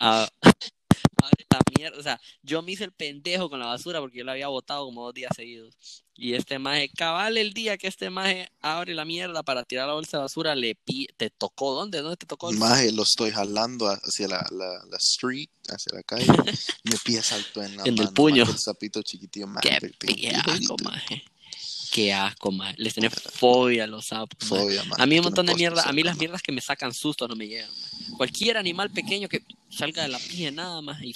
ah, abre la mierda, o sea, yo me hice el pendejo con la basura porque yo la había botado como dos días seguidos. Y este maje, cabal el día que este maje abre la mierda para tirar la bolsa de basura, le pi ¿te tocó dónde? ¿Dónde te tocó? Más lo estoy jalando hacia la, la, la street, hacia la calle. me pilla salto en la En el mano, puño. más que El sapito chiquitillo, más. Qué pequeñito. maje. Qué asco, maje. Les tenés fobia a los sapos. Fobia, más. A mí un montón de mierda, a mí las mierdas que me sacan susto no me llegan. man. Cualquier animal pequeño que salga de la pija nada más y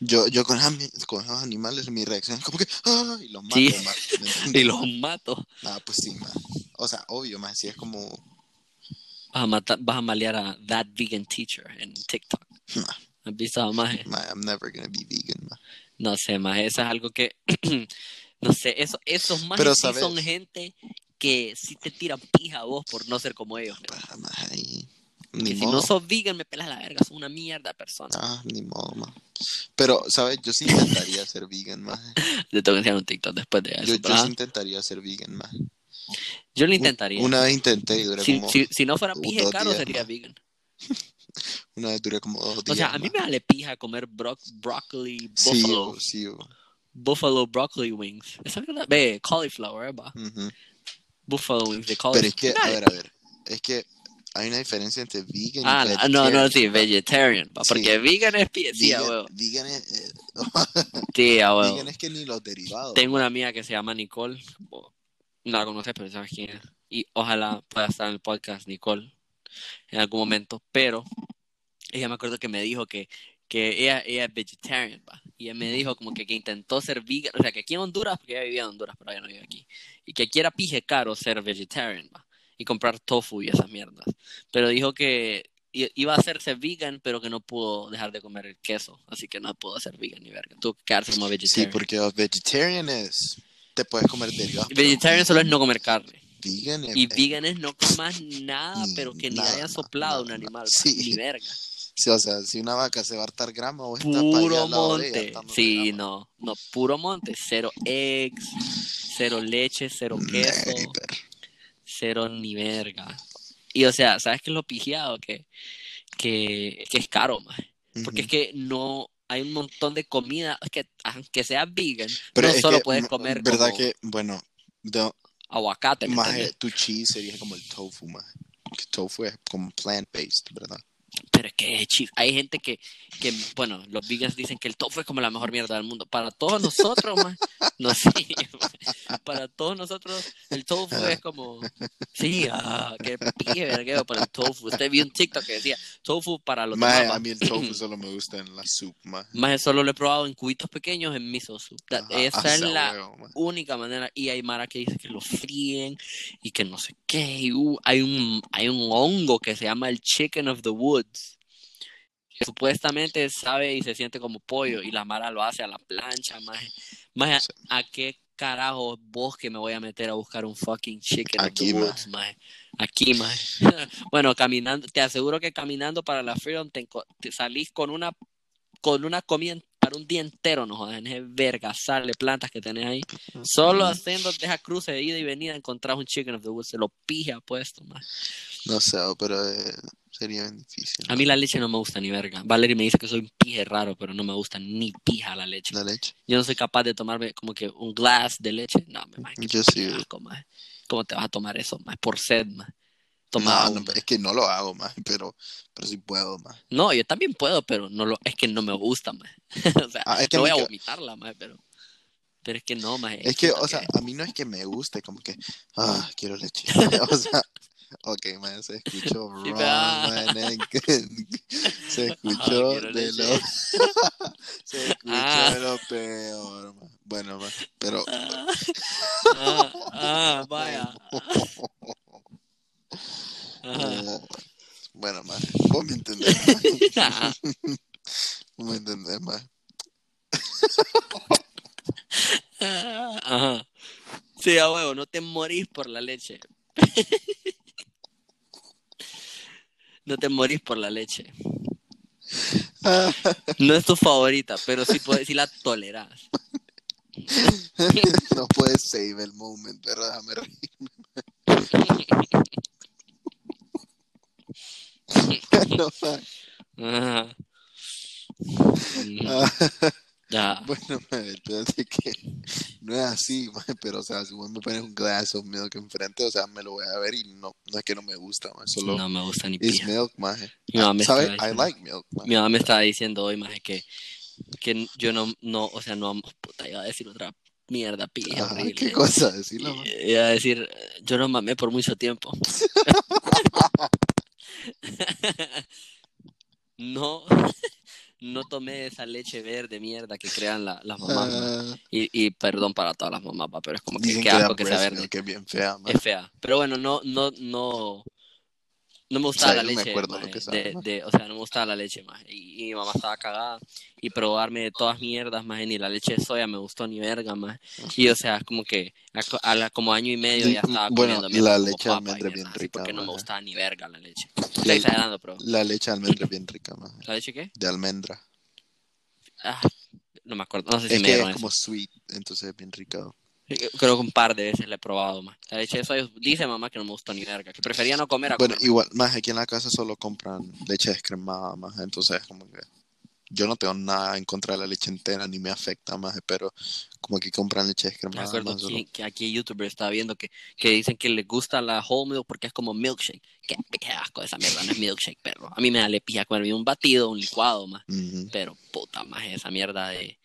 Yo, yo con, esos- con esos animales, mi reacción es como que, ¡ah! Y los mato, y los mato. Ah, pues sí, ma. O sea, obvio, más si es como, Vas a matar, vas a malear a That Vegan Teacher en TikTok. Nah. ¿Has visto a maje? ma, I'm never gonna be vegan, ma. No sé, maje, eso es algo que no sé, eso, esos Pero, sí son gente que sí te tiran pija a vos por no ser como ellos. man. Ah, ma, ahí, Que Ni si no sos vegan me pelas la verga, sos una mierda de persona. Ah, ni modo, ma. Pero, ¿sabes? Yo sí intentaría ser vegan, ma. Te tengo que enseñar un TikTok después de eso. Yo, yo sí intentaría ser vegan, ma. yo lo intentaría. Una vez intenté y duré si, como, si, si no fuera pija caro, días, sería vegan. Una vez duré como dos días, O sea, a mí me vale pija comer bro broccoli, Sí, buffalo, o- sí, o- buffalo broccoli wings. Esa verdad, ve, cauliflower, eh, va. ujú. Buffalo wings de Pero cauliflower. es que, a ver, a ver, es que hay una diferencia entre vegan Ah, y no, no, no, sí, vegetarian, vegetarian, Sí. porque vegan es pija, sí, a Vegan, huevo. vegan es, eh, Sí, a huevo. vegan es que ni los derivados. Tengo una amiga que se llama Nicole. No la conoces, pero sabes quién es. Y ojalá pueda estar en el podcast, Nicole, en algún momento. Pero ella me acuerdo que me dijo que, que ella, ella es vegetarian, ¿va? Y ella me dijo como que, que intentó ser vegan. O sea, que aquí en Honduras, porque ella vivía en Honduras, pero ella no vive aquí. Y que aquí era pije caro ser vegetarian, ¿va? Y comprar tofu y esas mierdas. Pero dijo que iba a hacerse vegan, pero que no pudo dejar de comer el queso. Así que no pudo ser vegan ni verga. Tuvo que quedarse como Sí, vegetarian. porque los vegetarian es, te puedes comer pero Vegetarian solo es no comer carne. vegan es, Y es- vegan es no comas nada, Ni pero que ni nada, hayan nada, soplado un nada, animal. nada. Sí. Ni verga. Sí, o sea, si una vaca se va a hartar grama o está Puro ella, monte. hartándose Sí, no. No, puro monte. Cero eggs, cero leche, cero queso, Neighbor. cero ni verga. Y o sea, ¿sabes qué es lo pigiado? Que, que, que es caro, más. Porque es que no hay un montón de comida. Es que aunque sea vegan, Pero no solo que, puedes comer verdad como que, bueno, de- aguacate. ¿me más entiendes? tu cheese sería como el tofu, más. Que tofu es como plant-based, ¿verdad? Pero es que chis, hay gente que, que, bueno, los vegans dicen que el tofu es como la mejor mierda del mundo. Para todos nosotros, man, no sé, man, para todos nosotros el tofu es como, sí, ah, qué pije vergueo por el tofu. Usted vio un TikTok que decía, tofu para los demás. a mí el tofu solo me gusta en la soup, más. Más solo lo he probado en cubitos pequeños en miso soup. Ajá, Esa a es esa la huevo, única manera. Y hay Mara que dice que lo fríen y que no sé qué. uh, hay, un, hay un hongo que se llama el chicken of the woods. Que supuestamente sabe y se siente como pollo. Y la Mara lo hace a la plancha, maje. Maje, Sí. ¿a qué carajo bosque me voy a meter a buscar un fucking chicken Aquí, maje. maje? Aquí, maje. bueno, caminando, te aseguro que caminando para la Freedom te, salís con una con una comida para un día entero, no jodas, en ese vergasal de plantas que tenés ahí. Solo haciendo esa cruce de ida y venida encontrás un chicken of the woods, se lo pija puesto, man. No sé, pero eh, sería difícil. A mí la leche no me gusta ni verga. Valerie me dice que soy un pije raro, pero no me gusta ni pija la leche. La leche. Yo no soy capaz de tomarme como que un glass de leche. No, me man, Yo sí. asco, man. ¿Cómo te vas a tomar eso, man? Por sed. Toma No, no, es que no lo hago más, pero, pero sí puedo más. No, yo también puedo, pero no lo, es que no me gusta, man. o sea, Ah, es que no voy a que- vomitarla, man, pero Pero es que no, maje. Es que, siento o sea, a mí no es que me guste, como que, ah, quiero leche. O sea, ok, man, se escuchó wrong, ah. man, eh, que- Se escuchó de lo... se escuchó Ah. de lo peor, man. Bueno, man, pero... Ah, ah, vaya. Ajá. Oh, bueno, man, vos me entendés, Ah, vos me entendés, man. Ajá. Sí, a huevo, no te morís por la leche. No te morís por la leche. No es tu favorita, pero sí, puedes, sí la tolerás. no puedes save el moment, pero déjame reír. No, Ah. Bueno, man, espérate que no es así, pero o sea, si vos me pones un glass of milk enfrente, o sea, me lo voy a ver y no, no es que no me gusta, man, solo No me gusta ni pija. milk, man. Mi mamá me ¿Sabes? estaba I like milk. Mi mamá me estaba diciendo hoy, más que, que yo no, no, o sea, no amo, puta, iba a decir otra mierda, pija, Ah. ¿Qué cosa? Decirlo, Iba a decir, yo no mamé por mucho tiempo. no, no tomé esa leche verde mierda que crean la- las mamás. Ah, Y, y perdón para todas las mamás, pero es como que qué que asco que sea verde. es bien fea, man. Es fea. Pero bueno, no, no, no, no me gustaba O sea, la no leche. lo maje, de, maje. de- o sea, no me gustaba la leche más. Y, y mi mamá estaba cagada. Y probarme de todas mierdas más. Ni la leche de soya me gustó ni verga más. Y o sea, como que a, a la, como año y medio ya estaba Bueno, comiendo la leche de almendra bien así, rica, Porque no me maje. gustaba ni verga la leche. La- Estoy exagerando, pero. La leche de almendra es bien rica, man. ¿La leche qué? De almendra. Ah, no me acuerdo. No sé si Es me que es eso. como sweet, entonces es bien rica. Creo que un par de veces la he probado más. La leche de soya dice mamá que no me gustó ni verga. Que prefería no comer a Bueno, comer. igual, más aquí en la casa solo compran leche descremada, más entonces como que yo no tengo nada en contra de la leche entera ni me afecta más, pero como que compran leche Me descremada. acuerdo más que, que aquí youtuber estaba viendo que, que dicen que les gusta la whole milk porque es como milkshake. Qué, qué asco esa mierda, no es milkshake, perro. A mí me da le pija comerme un batido, un licuado más. Ujú. Pero puta más esa mierda de,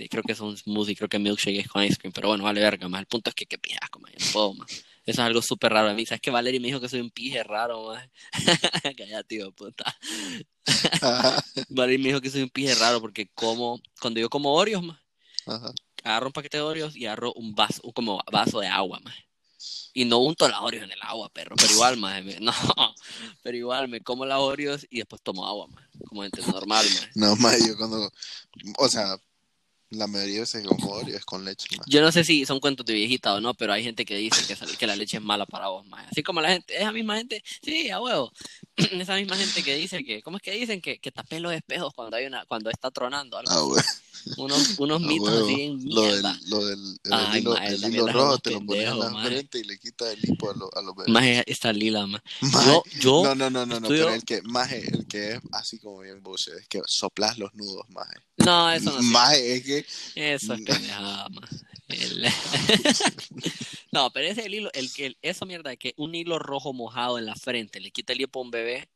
de creo que es un smoothie, creo que milkshake es con ice cream, pero bueno, vale verga más. El punto es que qué pija asco, más, yo no puedo más. Eso es algo súper raro de mí. ¿Sabes que Valerie me dijo que soy un pije raro, más? Cállate, tío, puta. Valerie me dijo que soy un pije raro porque como, cuando yo como Oreos, más, ajá. agarro un paquete de Oreos y agarro un vaso, un como vaso de agua, más. Y no unto las Oreos en el agua, perro, pero igual, más, no, pero igual me como las Oreos y después tomo agua, más, como gente normal, más. No, más yo cuando, o sea, la mayoría de veces como Oreo es con leche, más. Yo no sé si son cuentos de viejita o no, pero hay gente que dice que, esa- que la leche es mala para vos, más. Así como la gente, esa misma gente, sí, a huevo. Esa misma gente que dice que, ¿cómo es que dicen? Que, que tapé los espejos cuando hay una, cuando está tronando, algo Ah, unos, unos mitos así en Lo del, mierda. lo del el Ay, hilo, el rojo te lo pones en la frente y le quita el hipo a, lo- a los bebés. Más está lila, más. Mae, Yo, yo, no, no, no, no, no, pero el que, maje, el que es así como bien bullshit, es que soplas los nudos, maje. No, eso no. Maje, es que, Eso es Mm. pendejada, más. El- no, pero ese el hilo, el que, esa mierda de que un hilo rojo mojado en la frente le quita el hipo a un bebé,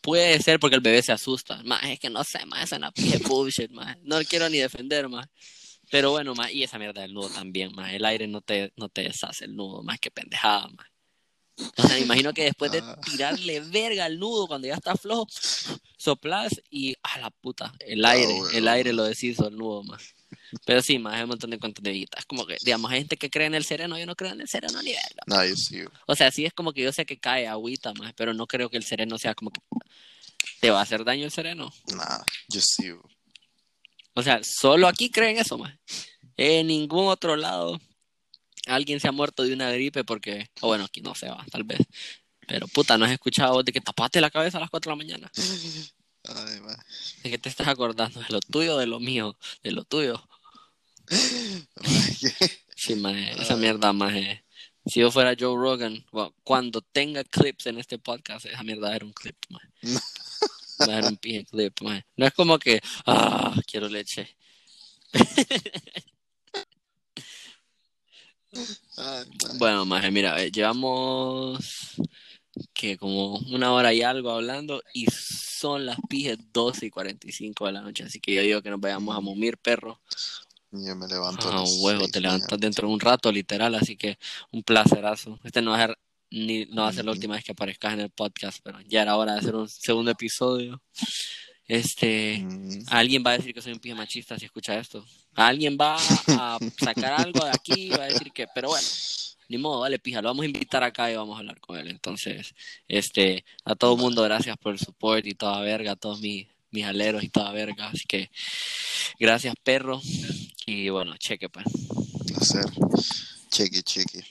puede ser porque el bebé se asusta. Más es que no sé, más es una pije bullshit, más. No quiero ni defender, más. Pero bueno, más, y esa mierda del nudo también, más. El aire no te, no te deshace el nudo, más que pendejada, más. O sea, me imagino que después de Ah. tirarle verga al nudo cuando ya está flojo, soplas y a la puta, el Ah, aire, el aire lo deshizo el nudo más. Pero sí, más hay un montón de vidas. Como que, digamos, hay gente que cree en el sereno, yo no creo en el sereno ni verga. no, yo sí, O sea, sí es como que yo sé que cae agüita más, pero no creo que el sereno sea como que te va a hacer daño el sereno. nah, yo sí. O sea, solo aquí creen eso más. En ningún otro lado alguien se ha muerto de una gripe porque, o bueno, aquí no se va, tal vez. Pero puta, no has escuchado de que tapaste la cabeza a las 4 de la mañana. Ay. ¿De qué te estás acordando? ¿De lo tuyo o de lo mío? De lo tuyo. Sí, maje, esa mierda, maje. Si yo fuera Joe Rogan, bueno, cuando tenga clips en este podcast, esa mierda era un clip, maje. Va a ser un pije clip, maje. No es como que, ah, quiero leche. Ay. Bueno, maje, mira, eh, llevamos que como una hora y algo hablando y son las pijes 12 y 45 de la noche, así que yo digo que nos vayamos a mumir, perro. Yo me levanto. a Ah, huevo, seis te mañana. levantas dentro de un rato, literal, así que un placerazo. Este no va a ser, ni, no va a ser la última vez que aparezcas en el podcast, pero ya era hora de hacer un segundo episodio. Este, Mm, alguien va a decir que soy un pije machista si escucha esto. Alguien va a sacar algo de aquí y va a decir que, pero bueno, ni modo, vale, pija, lo vamos a invitar acá y vamos a hablar con él. Entonces, este, a todo el mundo, gracias por el support y toda verga, a todos mis, mis aleros y toda verga. Así que, gracias, perro. Y bueno, cheque, pues. placer. Cheque, cheque.